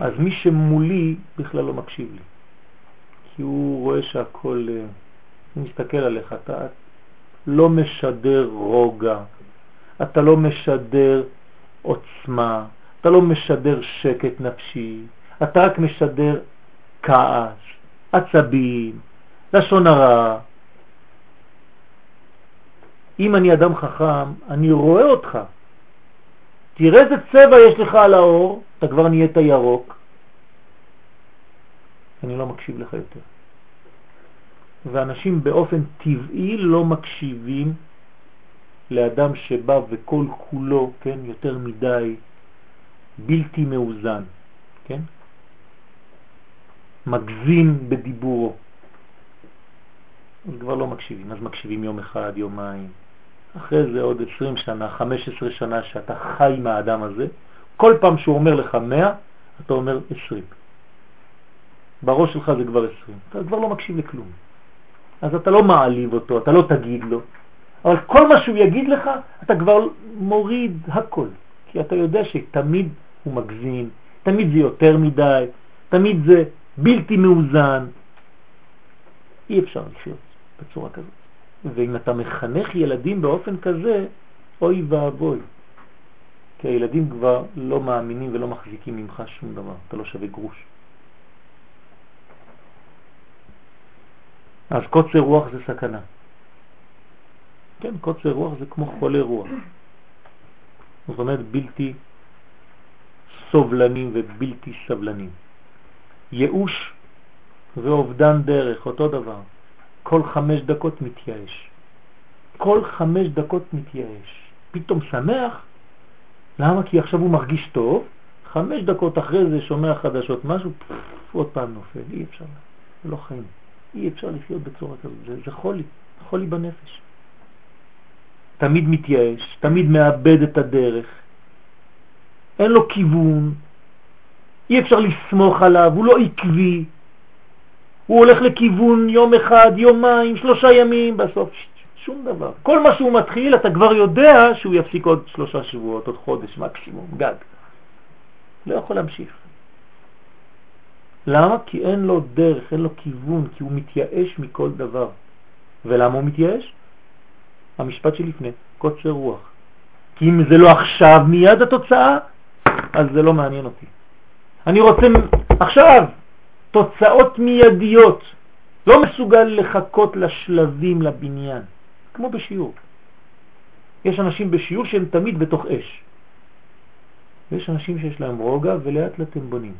אז מי שמולי בכלל לא מקשיב לי. כי הוא רואה שהכל, אה, הוא מסתכל עליך, אתה לא משדר רוגע, אתה לא משדר עוצמה, אתה לא משדר שקט נפשי, אתה רק משדר כעס, עצבים, לשון הרע. אם אני אדם חכם, אני רואה אותך. תראה איזה צבע יש לך על האור, אתה כבר נהיית ירוק. אני לא מקשיב לך יותר. ואנשים באופן טבעי לא מקשיבים לאדם שבא וכל כולו, כן, יותר מדי בלתי מאוזן, כן? מגזים בדיבורו. אז כבר לא מקשיבים, אז מקשיבים יום אחד, יומיים. אחרי זה עוד 20 שנה, 15 שנה שאתה חי עם האדם הזה, כל פעם שהוא אומר לך 100, אתה אומר 20. בראש שלך זה כבר 20. אתה כבר לא מקשיב לכלום. אז אתה לא מעליב אותו, אתה לא תגיד לו, אבל כל מה שהוא יגיד לך, אתה כבר מוריד הכל. כי אתה יודע שתמיד הוא מגזין, תמיד זה יותר מדי, תמיד זה בלתי מאוזן. אי אפשר לחיות בצורה כזאת. ואם אתה מחנך ילדים באופן כזה, אוי ואבוי. כי הילדים כבר לא מאמינים ולא מחזיקים ממך שום דבר, אתה לא שווה גרוש. אז קוצר רוח זה סכנה. כן, קוצר רוח זה כמו חולה רוח. זאת אומרת בלתי סובלנים ובלתי סבלנים. ייאוש ואובדן דרך, אותו דבר. כל חמש דקות מתייאש. כל חמש דקות מתייאש. פתאום שמח, למה? כי עכשיו הוא מרגיש טוב, חמש דקות אחרי זה שומע חדשות משהו, פף, עוד פעם נופל, אי אפשר, זה לא חיים. אי אפשר לחיות בצורה כזאת, זה, זה חולי, חולי בנפש. תמיד מתייאש, תמיד מאבד את הדרך, אין לו כיוון, אי אפשר לסמוך עליו, הוא לא עקבי, הוא הולך לכיוון יום אחד, יומיים, שלושה ימים, בסוף שום דבר. כל מה שהוא מתחיל, אתה כבר יודע שהוא יפסיק עוד שלושה שבועות, עוד חודש מקסימום, גג. לא יכול להמשיך. למה? כי אין לו דרך, אין לו כיוון, כי הוא מתייאש מכל דבר. ולמה הוא מתייאש? המשפט שלפני, קוצר רוח. כי אם זה לא עכשיו מיד התוצאה, אז זה לא מעניין אותי. אני רוצה עכשיו תוצאות מיידיות, לא מסוגל לחכות לשלבים, לבניין, כמו בשיעור. יש אנשים בשיעור שהם תמיד בתוך אש. ויש אנשים שיש להם רוגע ולאט לאט הם בונים.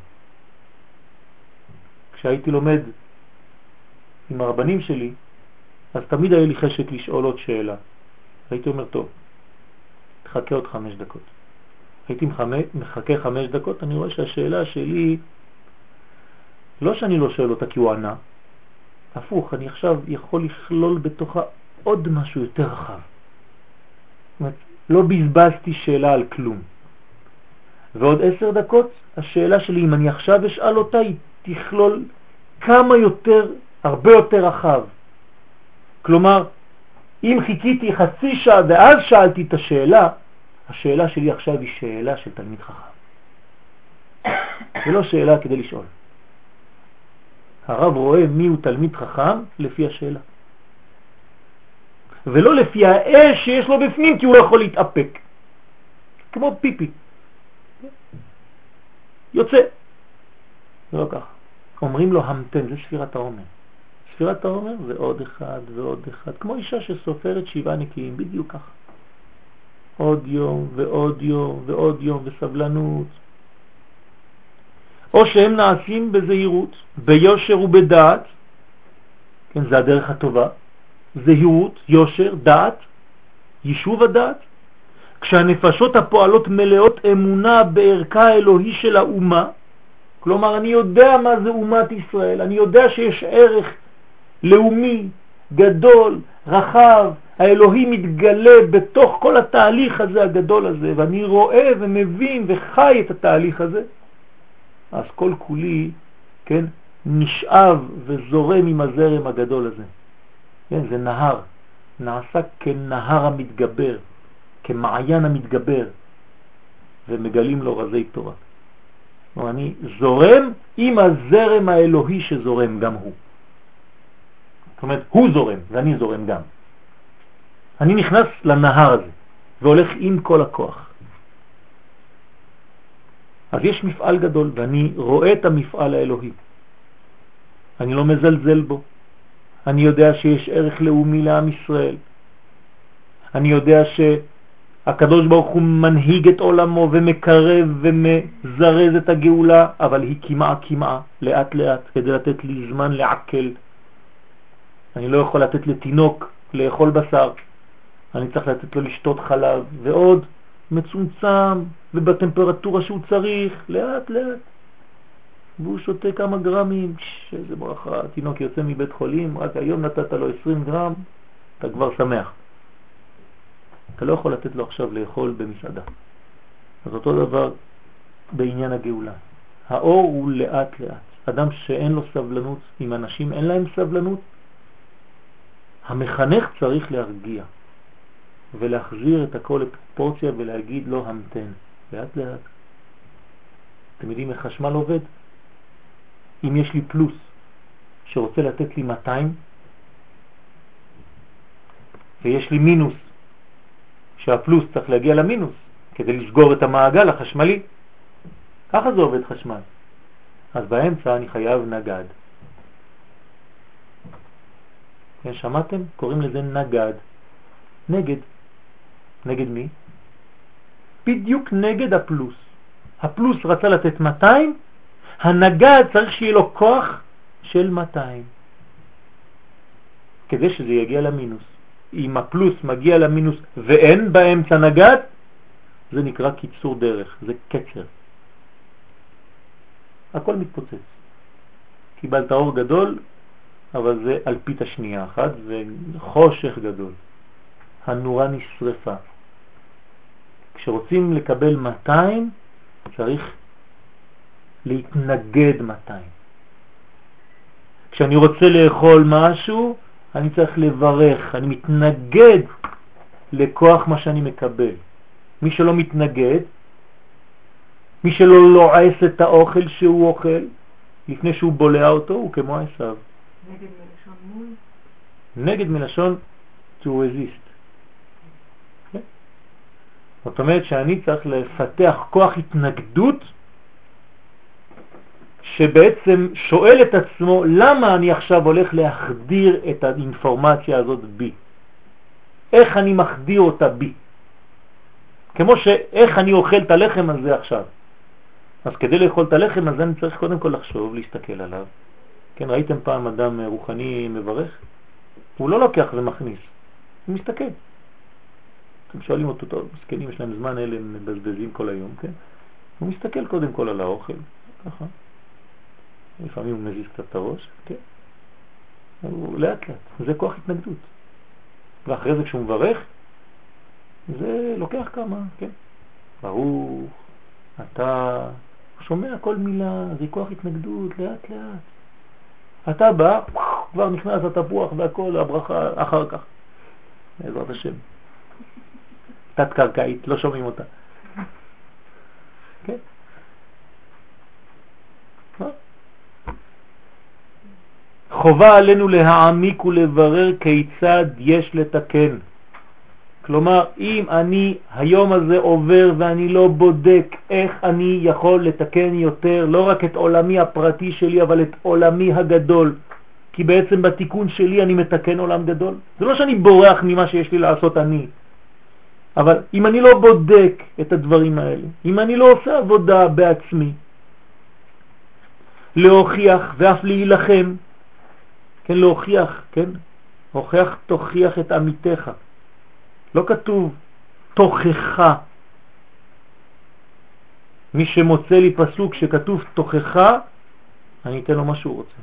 כשהייתי לומד עם הרבנים שלי, אז תמיד היה לי חשק לשאול עוד שאלה. הייתי אומר, טוב, תחכה עוד חמש דקות. הייתי מחכה חמש דקות, אני רואה שהשאלה שלי, לא שאני לא שואל אותה כי הוא ענה, הפוך, אני עכשיו יכול לכלול בתוכה עוד משהו יותר רחב. אומרת, לא בזבזתי שאלה על כלום. ועוד עשר דקות, השאלה שלי, אם אני עכשיו אשאל אותה, היא תכלול כמה יותר, הרבה יותר רחב. כלומר, אם חיכיתי חצי שעה ואז שאלתי את השאלה, השאלה שלי עכשיו היא שאלה של תלמיד חכם. זה לא שאלה כדי לשאול. הרב רואה מי הוא תלמיד חכם לפי השאלה. ולא לפי האש שיש לו בפנים, כי הוא לא יכול להתאפק. כמו פיפי. יוצא. זה לא ככה. אומרים לו המתן, זה ספירת העומר. ספירת העומר זה עוד אחד ועוד אחד, כמו אישה שסופרת שבעה נקיים, בדיוק ככה. עוד יום ועוד יום ועוד יום וסבלנות. או שהם נעשים בזהירות, ביושר ובדעת, כן, זה הדרך הטובה, זהירות, יושר, דעת, יישוב הדעת, כשהנפשות הפועלות מלאות אמונה בערכה האלוהי של האומה, כלומר אני יודע מה זה אומת ישראל, אני יודע שיש ערך לאומי, גדול, רחב, האלוהי מתגלה בתוך כל התהליך הזה הגדול הזה, ואני רואה ומבין וחי את התהליך הזה, אז כל כולי, כן, נשאב וזורם עם הזרם הגדול הזה. כן, זה נהר, נעשה כנהר המתגבר, כמעיין המתגבר, ומגלים לו רזי תורה. אני זורם עם הזרם האלוהי שזורם גם הוא. אומרת, הוא זורם ואני זורם גם. אני נכנס לנהר הזה והולך עם כל הכוח. אז יש מפעל גדול ואני רואה את המפעל האלוהי. אני לא מזלזל בו. אני יודע שיש ערך לאומי לעם ישראל. אני יודע שהקדוש ברוך הוא מנהיג את עולמו ומקרב ומזרז את הגאולה, אבל היא כמעה כמעה, לאט לאט, כדי לתת לי זמן לעכל. אני לא יכול לתת לתינוק לאכול בשר, אני צריך לתת לו לשתות חלב, ועוד מצומצם ובטמפרטורה שהוא צריך, לאט לאט. והוא שותה כמה גרמים, איזה ברכה, התינוק יוצא מבית חולים, רק היום נתת לו 20 גרם, אתה כבר שמח. אתה לא יכול לתת לו עכשיו לאכול במסעדה. אז אותו דבר בעניין הגאולה. האור הוא לאט לאט. אדם שאין לו סבלנות, אם אנשים אין להם סבלנות, המחנך צריך להרגיע ולהחזיר את הכל לפרופורציה ולהגיד לו המתן, לאט לאט. אתם יודעים איך חשמל עובד? אם יש לי פלוס שרוצה לתת לי 200 ויש לי מינוס שהפלוס צריך להגיע למינוס כדי לסגור את המעגל החשמלי, ככה זה עובד חשמל. אז באמצע אני חייב נגד. כן, שמעתם? קוראים לזה נגד. נגד. נגד מי? בדיוק נגד הפלוס. הפלוס רצה לתת 200, הנגד צריך שיהיה לו כוח של 200, כדי שזה יגיע למינוס. אם הפלוס מגיע למינוס ואין באמצע נגד, זה נקרא קיצור דרך, זה קצר. הכל מתפוצץ. קיבלת אור גדול, אבל זה אלפית השנייה אחת, וחושך גדול. הנורה נשרפה. כשרוצים לקבל 200, צריך להתנגד 200. כשאני רוצה לאכול משהו, אני צריך לברך, אני מתנגד לכוח מה שאני מקבל. מי שלא מתנגד, מי שלא לועס את האוכל שהוא אוכל, לפני שהוא בולע אותו, הוא כמו עשיו. נגד מלשון to resist. כן? זאת אומרת שאני צריך לפתח כוח התנגדות שבעצם שואל את עצמו למה אני עכשיו הולך להחדיר את האינפורמציה הזאת בי. איך אני מחדיר אותה בי. כמו שאיך אני אוכל את הלחם הזה עכשיו. אז כדי לאכול את הלחם הזה אני צריך קודם כל לחשוב, להסתכל עליו. כן, ראיתם פעם אדם רוחני מברך? הוא לא לוקח ומכניס, הוא מסתכל. אתם שואלים אותו, טוב, מסכנים, יש להם זמן, אלה הם מבזבזים כל היום, כן? הוא מסתכל קודם כל על האוכל, ככה. לפעמים הוא מזיז קצת את הראש, כן? הוא לאט לאט, זה כוח התנגדות. ואחרי זה כשהוא מברך, זה לוקח כמה, כן? ברוך, אתה שומע כל מילה, זה כוח התנגדות, לאט לאט. אתה בא, כבר נכנס התפוח והכל, הברכה אחר כך, בעזרת השם. תת קרקעית, לא שומעים אותה. כן? חובה עלינו להעמיק ולברר כיצד יש לתקן. כלומר, אם אני היום הזה עובר ואני לא בודק איך אני יכול לתקן יותר, לא רק את עולמי הפרטי שלי, אבל את עולמי הגדול, כי בעצם בתיקון שלי אני מתקן עולם גדול. זה לא שאני בורח ממה שיש לי לעשות אני, אבל אם אני לא בודק את הדברים האלה, אם אני לא עושה עבודה בעצמי, להוכיח ואף להילחם, כן, להוכיח, כן, הוכיח תוכיח את עמיתך. לא כתוב תוכחה. מי שמוצא לי פסוק שכתוב תוכחה, אני אתן לו מה שהוא רוצה.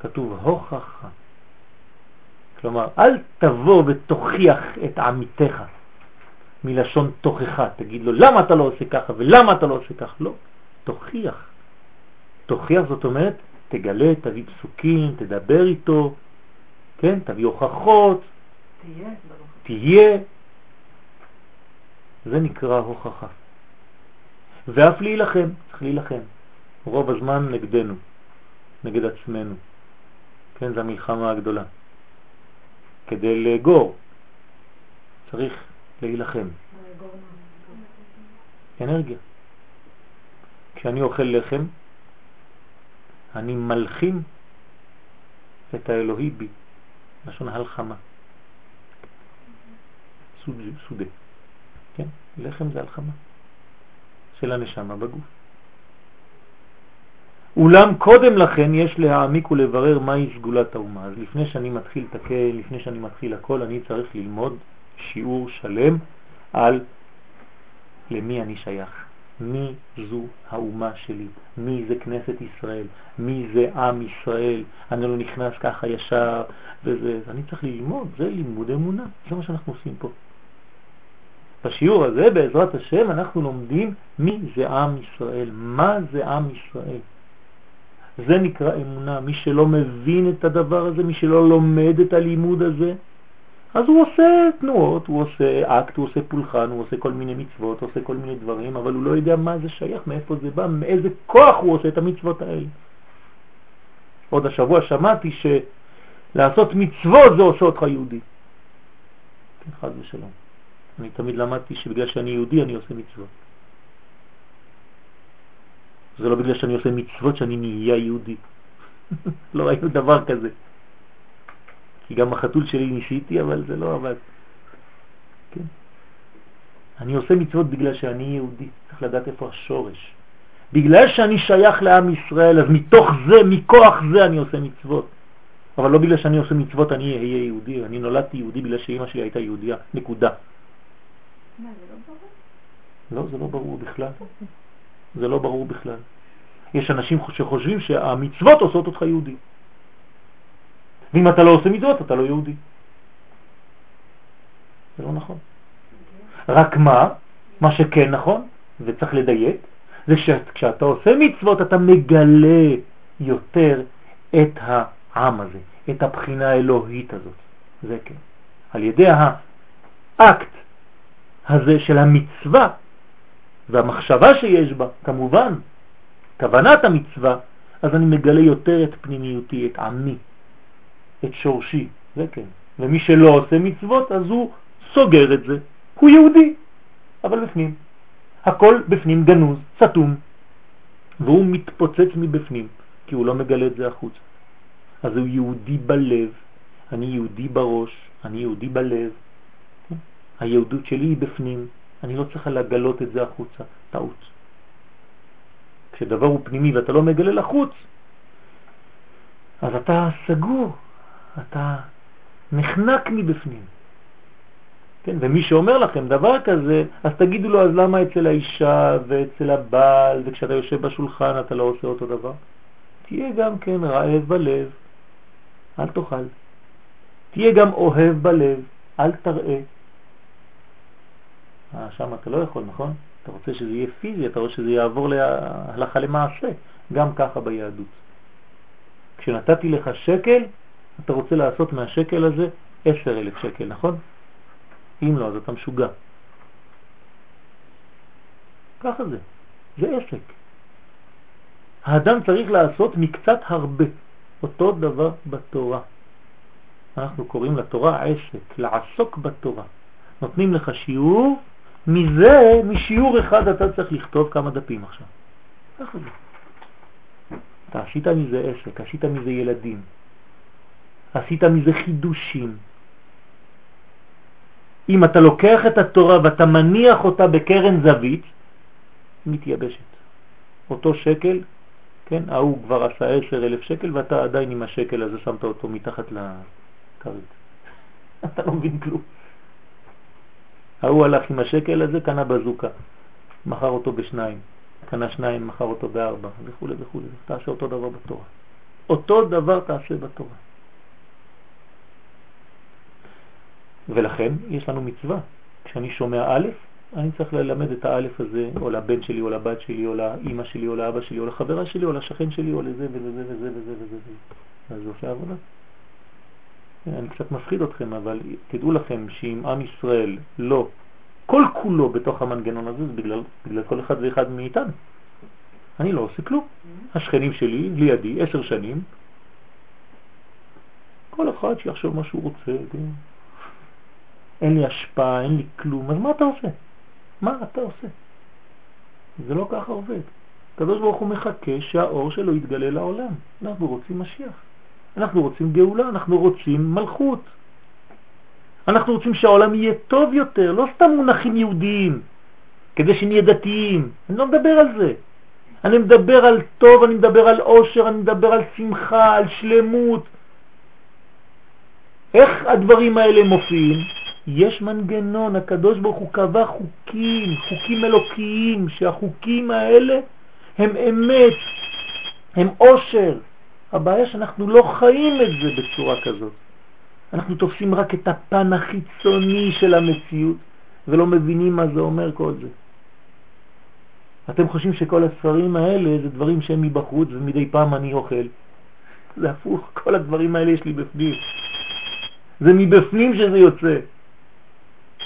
כתוב הוכחה. כלומר, אל תבוא ותוכיח את עמיתך מלשון תוכחה. תגיד לו, למה אתה לא עושה ככה ולמה אתה לא עושה ככה? לא, תוכיח. תוכיח זאת אומרת, תגלה, תביא פסוקים, תדבר איתו, כן, תביא הוכחות, תהיה, תהיה. זה נקרא הוכחה. ואף להילחם, צריך להילחם. רוב הזמן נגדנו, נגד עצמנו. כן, זו המלחמה הגדולה. כדי לאגור צריך להילחם. אנרגיה. כשאני אוכל לחם, אני מלחים את האלוהי בי, לשון הלחמה. סודה. כן? לחם זה הלחמה של הנשמה בגוף. אולם קודם לכן יש להעמיק ולברר מהי סגולת האומה. אז לפני שאני מתחיל תקל, לפני שאני מתחיל הכל, אני צריך ללמוד שיעור שלם על למי אני שייך. מי זו האומה שלי, מי זה כנסת ישראל, מי זה עם ישראל, אני לא נכנס ככה ישר וזה, אני צריך ללמוד, זה לימוד אמונה, זה מה שאנחנו עושים פה. בשיעור הזה בעזרת השם אנחנו לומדים מי זה עם ישראל, מה זה עם ישראל. זה נקרא אמונה, מי שלא מבין את הדבר הזה, מי שלא לומד את הלימוד הזה, אז הוא עושה תנועות, הוא עושה אקט, הוא עושה פולחן, הוא עושה כל מיני מצוות, הוא עושה כל מיני דברים, אבל הוא לא יודע מה זה שייך, מאיפה זה בא, מאיזה כוח הוא עושה את המצוות האלה. עוד השבוע שמעתי שלעשות מצוות זה עושה אותך יהודי. כן, חד ושלום. אני תמיד למדתי שבגלל שאני יהודי אני עושה מצוות. זה לא בגלל שאני עושה מצוות שאני נהיה יהודי. <laughs> לא ראינו דבר כזה. כי גם החתול שלי ניסיתי, אבל זה לא עבד. כן? אני עושה מצוות בגלל שאני יהודי, צריך לדעת איפה השורש. בגלל שאני שייך לעם ישראל, אז מתוך זה, מכוח זה אני עושה מצוות. אבל לא בגלל שאני עושה מצוות אני אהיה יהודי, אני נולדתי יהודי בגלל שאמא שלי הייתה יהודייה, נקודה. זה לא? לא, זה לא ברור בכלל. זה לא ברור בכלל. יש אנשים שחושבים שהמצוות עושות אותך יהודי. ואם אתה לא עושה מצוות אתה לא יהודי. זה לא נכון. רק מה, מה שכן נכון, וצריך לדייק, זה שכשאתה עושה מצוות אתה מגלה יותר את העם הזה, את הבחינה האלוהית הזאת. זה כן. על ידי האקט הזה של המצווה והמחשבה שיש בה, כמובן, כוונת המצווה, אז אני מגלה יותר את פנימיותי, את עמי, את שורשי, זה כן. ומי שלא עושה מצוות, אז הוא סוגר את זה. הוא יהודי, אבל בפנים. הכל בפנים גנוז, סתום, והוא מתפוצץ מבפנים, כי הוא לא מגלה את זה החוצה. אז הוא יהודי בלב, אני יהודי בראש, אני יהודי בלב. היהודות שלי היא בפנים, אני לא צריך לגלות את זה החוצה, טעות. כשדבר הוא פנימי ואתה לא מגלה לחוץ, אז אתה סגור, אתה נחנק מבפנים. כן, ומי שאומר לכם דבר כזה, אז תגידו לו, אז למה אצל האישה ואצל הבעל, וכשאתה יושב בשולחן אתה לא עושה אותו דבר? תהיה גם כן רעב בלב, אל תאכל. תהיה גם אוהב בלב, אל תראה. אה, שם אתה לא יכול, נכון? אתה רוצה שזה יהיה פיזי, אתה רוצה שזה יעבור להלכה למעשה, גם ככה ביהדות. כשנתתי לך שקל, אתה רוצה לעשות מהשקל הזה עשר אלף שקל, נכון? אם לא, אז אתה משוגע. ככה זה, זה עסק. האדם צריך לעשות מקצת הרבה, אותו דבר בתורה. אנחנו קוראים לתורה עסק, לעסוק בתורה. נותנים לך שיעור, מזה, משיעור אחד אתה צריך לכתוב כמה דפים עכשיו. ככה זה. אתה עשית מזה עסק, עשית מזה ילדים, עשית מזה חידושים. אם אתה לוקח את התורה ואתה מניח אותה בקרן זווית, מתייבשת. אותו שקל, כן, ההוא כבר עשה עשר אלף שקל ואתה עדיין עם השקל הזה שמת אותו מתחת לכרית. <laughs> אתה לא מבין כלום. ההוא הלך עם השקל הזה, קנה בזוקה, מכר אותו בשניים, קנה שניים, מכר אותו בארבע, וכו' וכו'. תעשה אותו דבר בתורה. אותו דבר תעשה בתורה. ולכן יש לנו מצווה. כשאני שומע א', אני צריך ללמד את האלף הזה, או לבן שלי, או לבת שלי, או לאמא שלי, או לאבא שלי, או לחברה שלי, או לשכן שלי, או לזה וזה וזה וזה וזה וזה. אז זה עושה עבודה. אני קצת מפחיד אתכם, אבל תדעו לכם שאם עם ישראל לא כל כולו בתוך המנגנון הזה, זה בגלל, בגלל כל אחד ואחד מאיתנו. אני לא עושה כלום. השכנים שלי לידי עשר שנים, כל אחד שיחשוב מה שהוא רוצה, כן? אין לי השפעה, אין לי כלום, אז מה אתה עושה? מה אתה עושה? זה לא ככה עובד. הקדוש ברוך הוא מחכה שהאור שלו יתגלה לעולם. אנחנו רוצים משיח. אנחנו רוצים גאולה, אנחנו רוצים מלכות. אנחנו רוצים שהעולם יהיה טוב יותר, לא סתם מונחים יהודיים, כדי שנהיה דתיים. אני לא מדבר על זה. אני מדבר על טוב, אני מדבר על עושר, אני מדבר על שמחה, על שלמות. איך הדברים האלה מופיעים? יש מנגנון, הקדוש ברוך הוא קבע חוקים, חוקים אלוקיים, שהחוקים האלה הם אמת, הם עושר. הבעיה שאנחנו לא חיים את זה בצורה כזאת. אנחנו תופסים רק את הפן החיצוני של המציאות ולא מבינים מה זה אומר כל זה. אתם חושבים שכל הספרים האלה זה דברים שהם מבחוץ ומדי פעם אני אוכל. זה הפוך, <laughs> כל הדברים האלה יש לי בפנים. זה מבפנים שזה יוצא.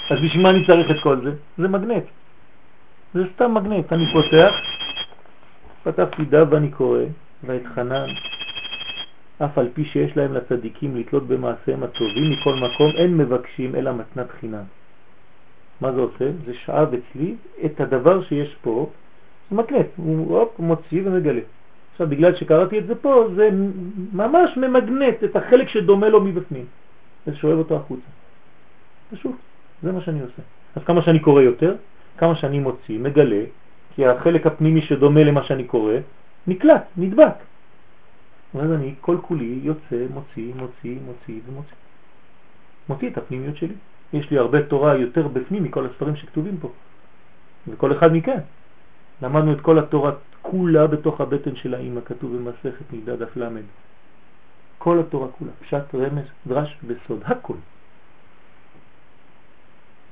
אז בשביל מה אני צריך את כל זה? זה מגנט. זה סתם מגנט. אני פותח, פתחתי דף ואני קורא, ואתחנן, אף על פי שיש להם לצדיקים לתלות במעשיהם הטובים, מכל מקום אין מבקשים אלא מתנת חינם. מה זה עושה? זה שאב אצלי את הדבר שיש פה, זה מקלט, הוא הופ, מוציא ומגלה. עכשיו, בגלל שקראתי את זה פה, זה ממש ממגנט את החלק שדומה לו מבפנים, ושואב אותו החוצה. פשוט. זה מה שאני עושה. אז כמה שאני קורא יותר, כמה שאני מוציא, מגלה, כי החלק הפנימי שדומה למה שאני קורא, נקלט, נדבק. ואז אני כל כולי יוצא, מוציא, מוציא, מוציא ומוציא. מוציא את הפנימיות שלי. יש לי הרבה תורה יותר בפנים מכל הספרים שכתובים פה. וכל אחד מכן. למדנו את כל התורה כולה בתוך הבטן של האמא, כתוב במסכת נידה דף למד. כל התורה כולה, פשט, רמז, דרש וסוד, הכל.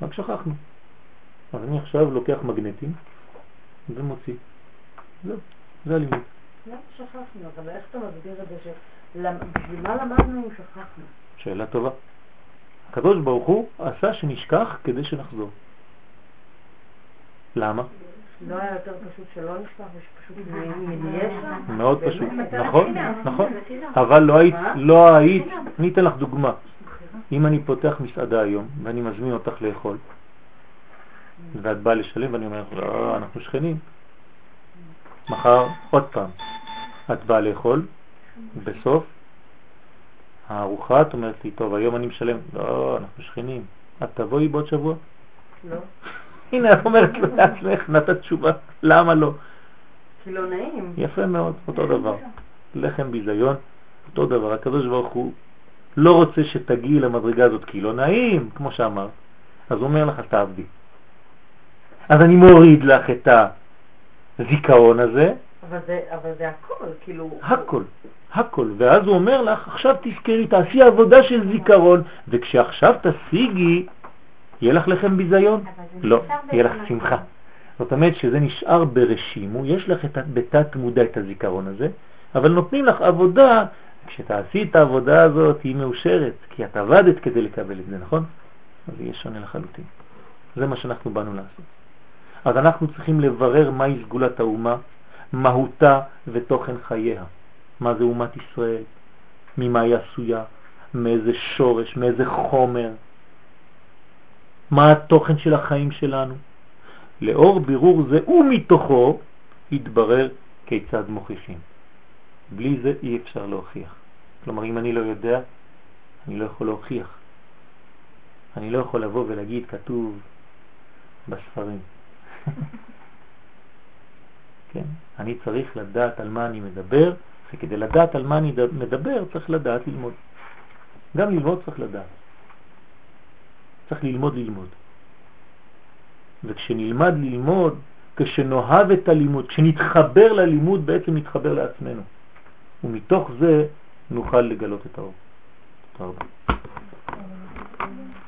רק שכחנו. אז אני עכשיו לוקח מגנטים ומוציא. זהו, זה הלימוד. למה שכחנו? אבל איך אתה מסביר את זה שבשביל מה למדנו אם שכחנו? שאלה טובה. הקדוש ברוך הוא עשה שנשכח כדי שנחזור. למה? לא היה יותר פשוט שלא נשכח ושפשוט נהיה שם? מאוד פשוט, נכון, נכון. אבל לא היית, לא היית, אני אתן לך דוגמה. אם אני פותח מסעדה היום ואני מזמין אותך לאכול, ואת באה לשלם ואני אומר, לא, אנחנו שכנים. מחר עוד פעם, את באה לאכול, בסוף הארוחה את אומרת לי, טוב, היום אני משלם. לא, אנחנו שכנים. את תבואי בעוד שבוע? לא. <laughs> הנה, את אומרת לעצמך, נתת תשובה, למה לא? כי לא נעים. יפה מאוד, אותו דבר. לחם ביזיון, אותו דבר. הקדוש ברוך הוא לא רוצה שתגיעי למדרגה הזאת כי לא נעים, כמו שאמר. אז הוא אומר לך, תעבדי. אז אני מוריד לך את הזיכרון הזה. אבל זה, אבל זה הכל, כאילו... הכל, הכל. ואז הוא אומר לך, עכשיו תזכרי, תעשי עבודה של זיכרון, וכשעכשיו תשיגי, יהיה לך לחם ביזיון? לא, יהיה לך שמחה. זאת אומרת שזה נשאר ברשימו, יש לך את, בתת מודע את הזיכרון הזה, אבל נותנים לך עבודה, כשתעשי את העבודה הזאת היא מאושרת, כי את עבדת כדי לקבל את זה, נכון? אז יהיה שונה לחלוטין. זה מה שאנחנו באנו לעשות. אז אנחנו צריכים לברר מהי סגולת האומה, מהותה ותוכן חייה. מה זה אומת ישראל, ממה היא עשויה, מאיזה שורש, מאיזה חומר, מה התוכן של החיים שלנו. לאור בירור זה ומתוכו יתברר כיצד מוכיחים. בלי זה אי אפשר להוכיח. כלומר, אם אני לא יודע, אני לא יכול להוכיח. אני לא יכול לבוא ולהגיד, כתוב בספרים. <laughs> כן? אני צריך לדעת על מה אני מדבר, וכדי לדעת על מה אני מדבר צריך לדעת ללמוד. גם ללמוד צריך לדעת. צריך ללמוד ללמוד. וכשנלמד ללמוד, כשנאהב את הלימוד, כשנתחבר ללימוד בעצם נתחבר לעצמנו. ומתוך זה נוכל לגלות את האור. תודה רבה.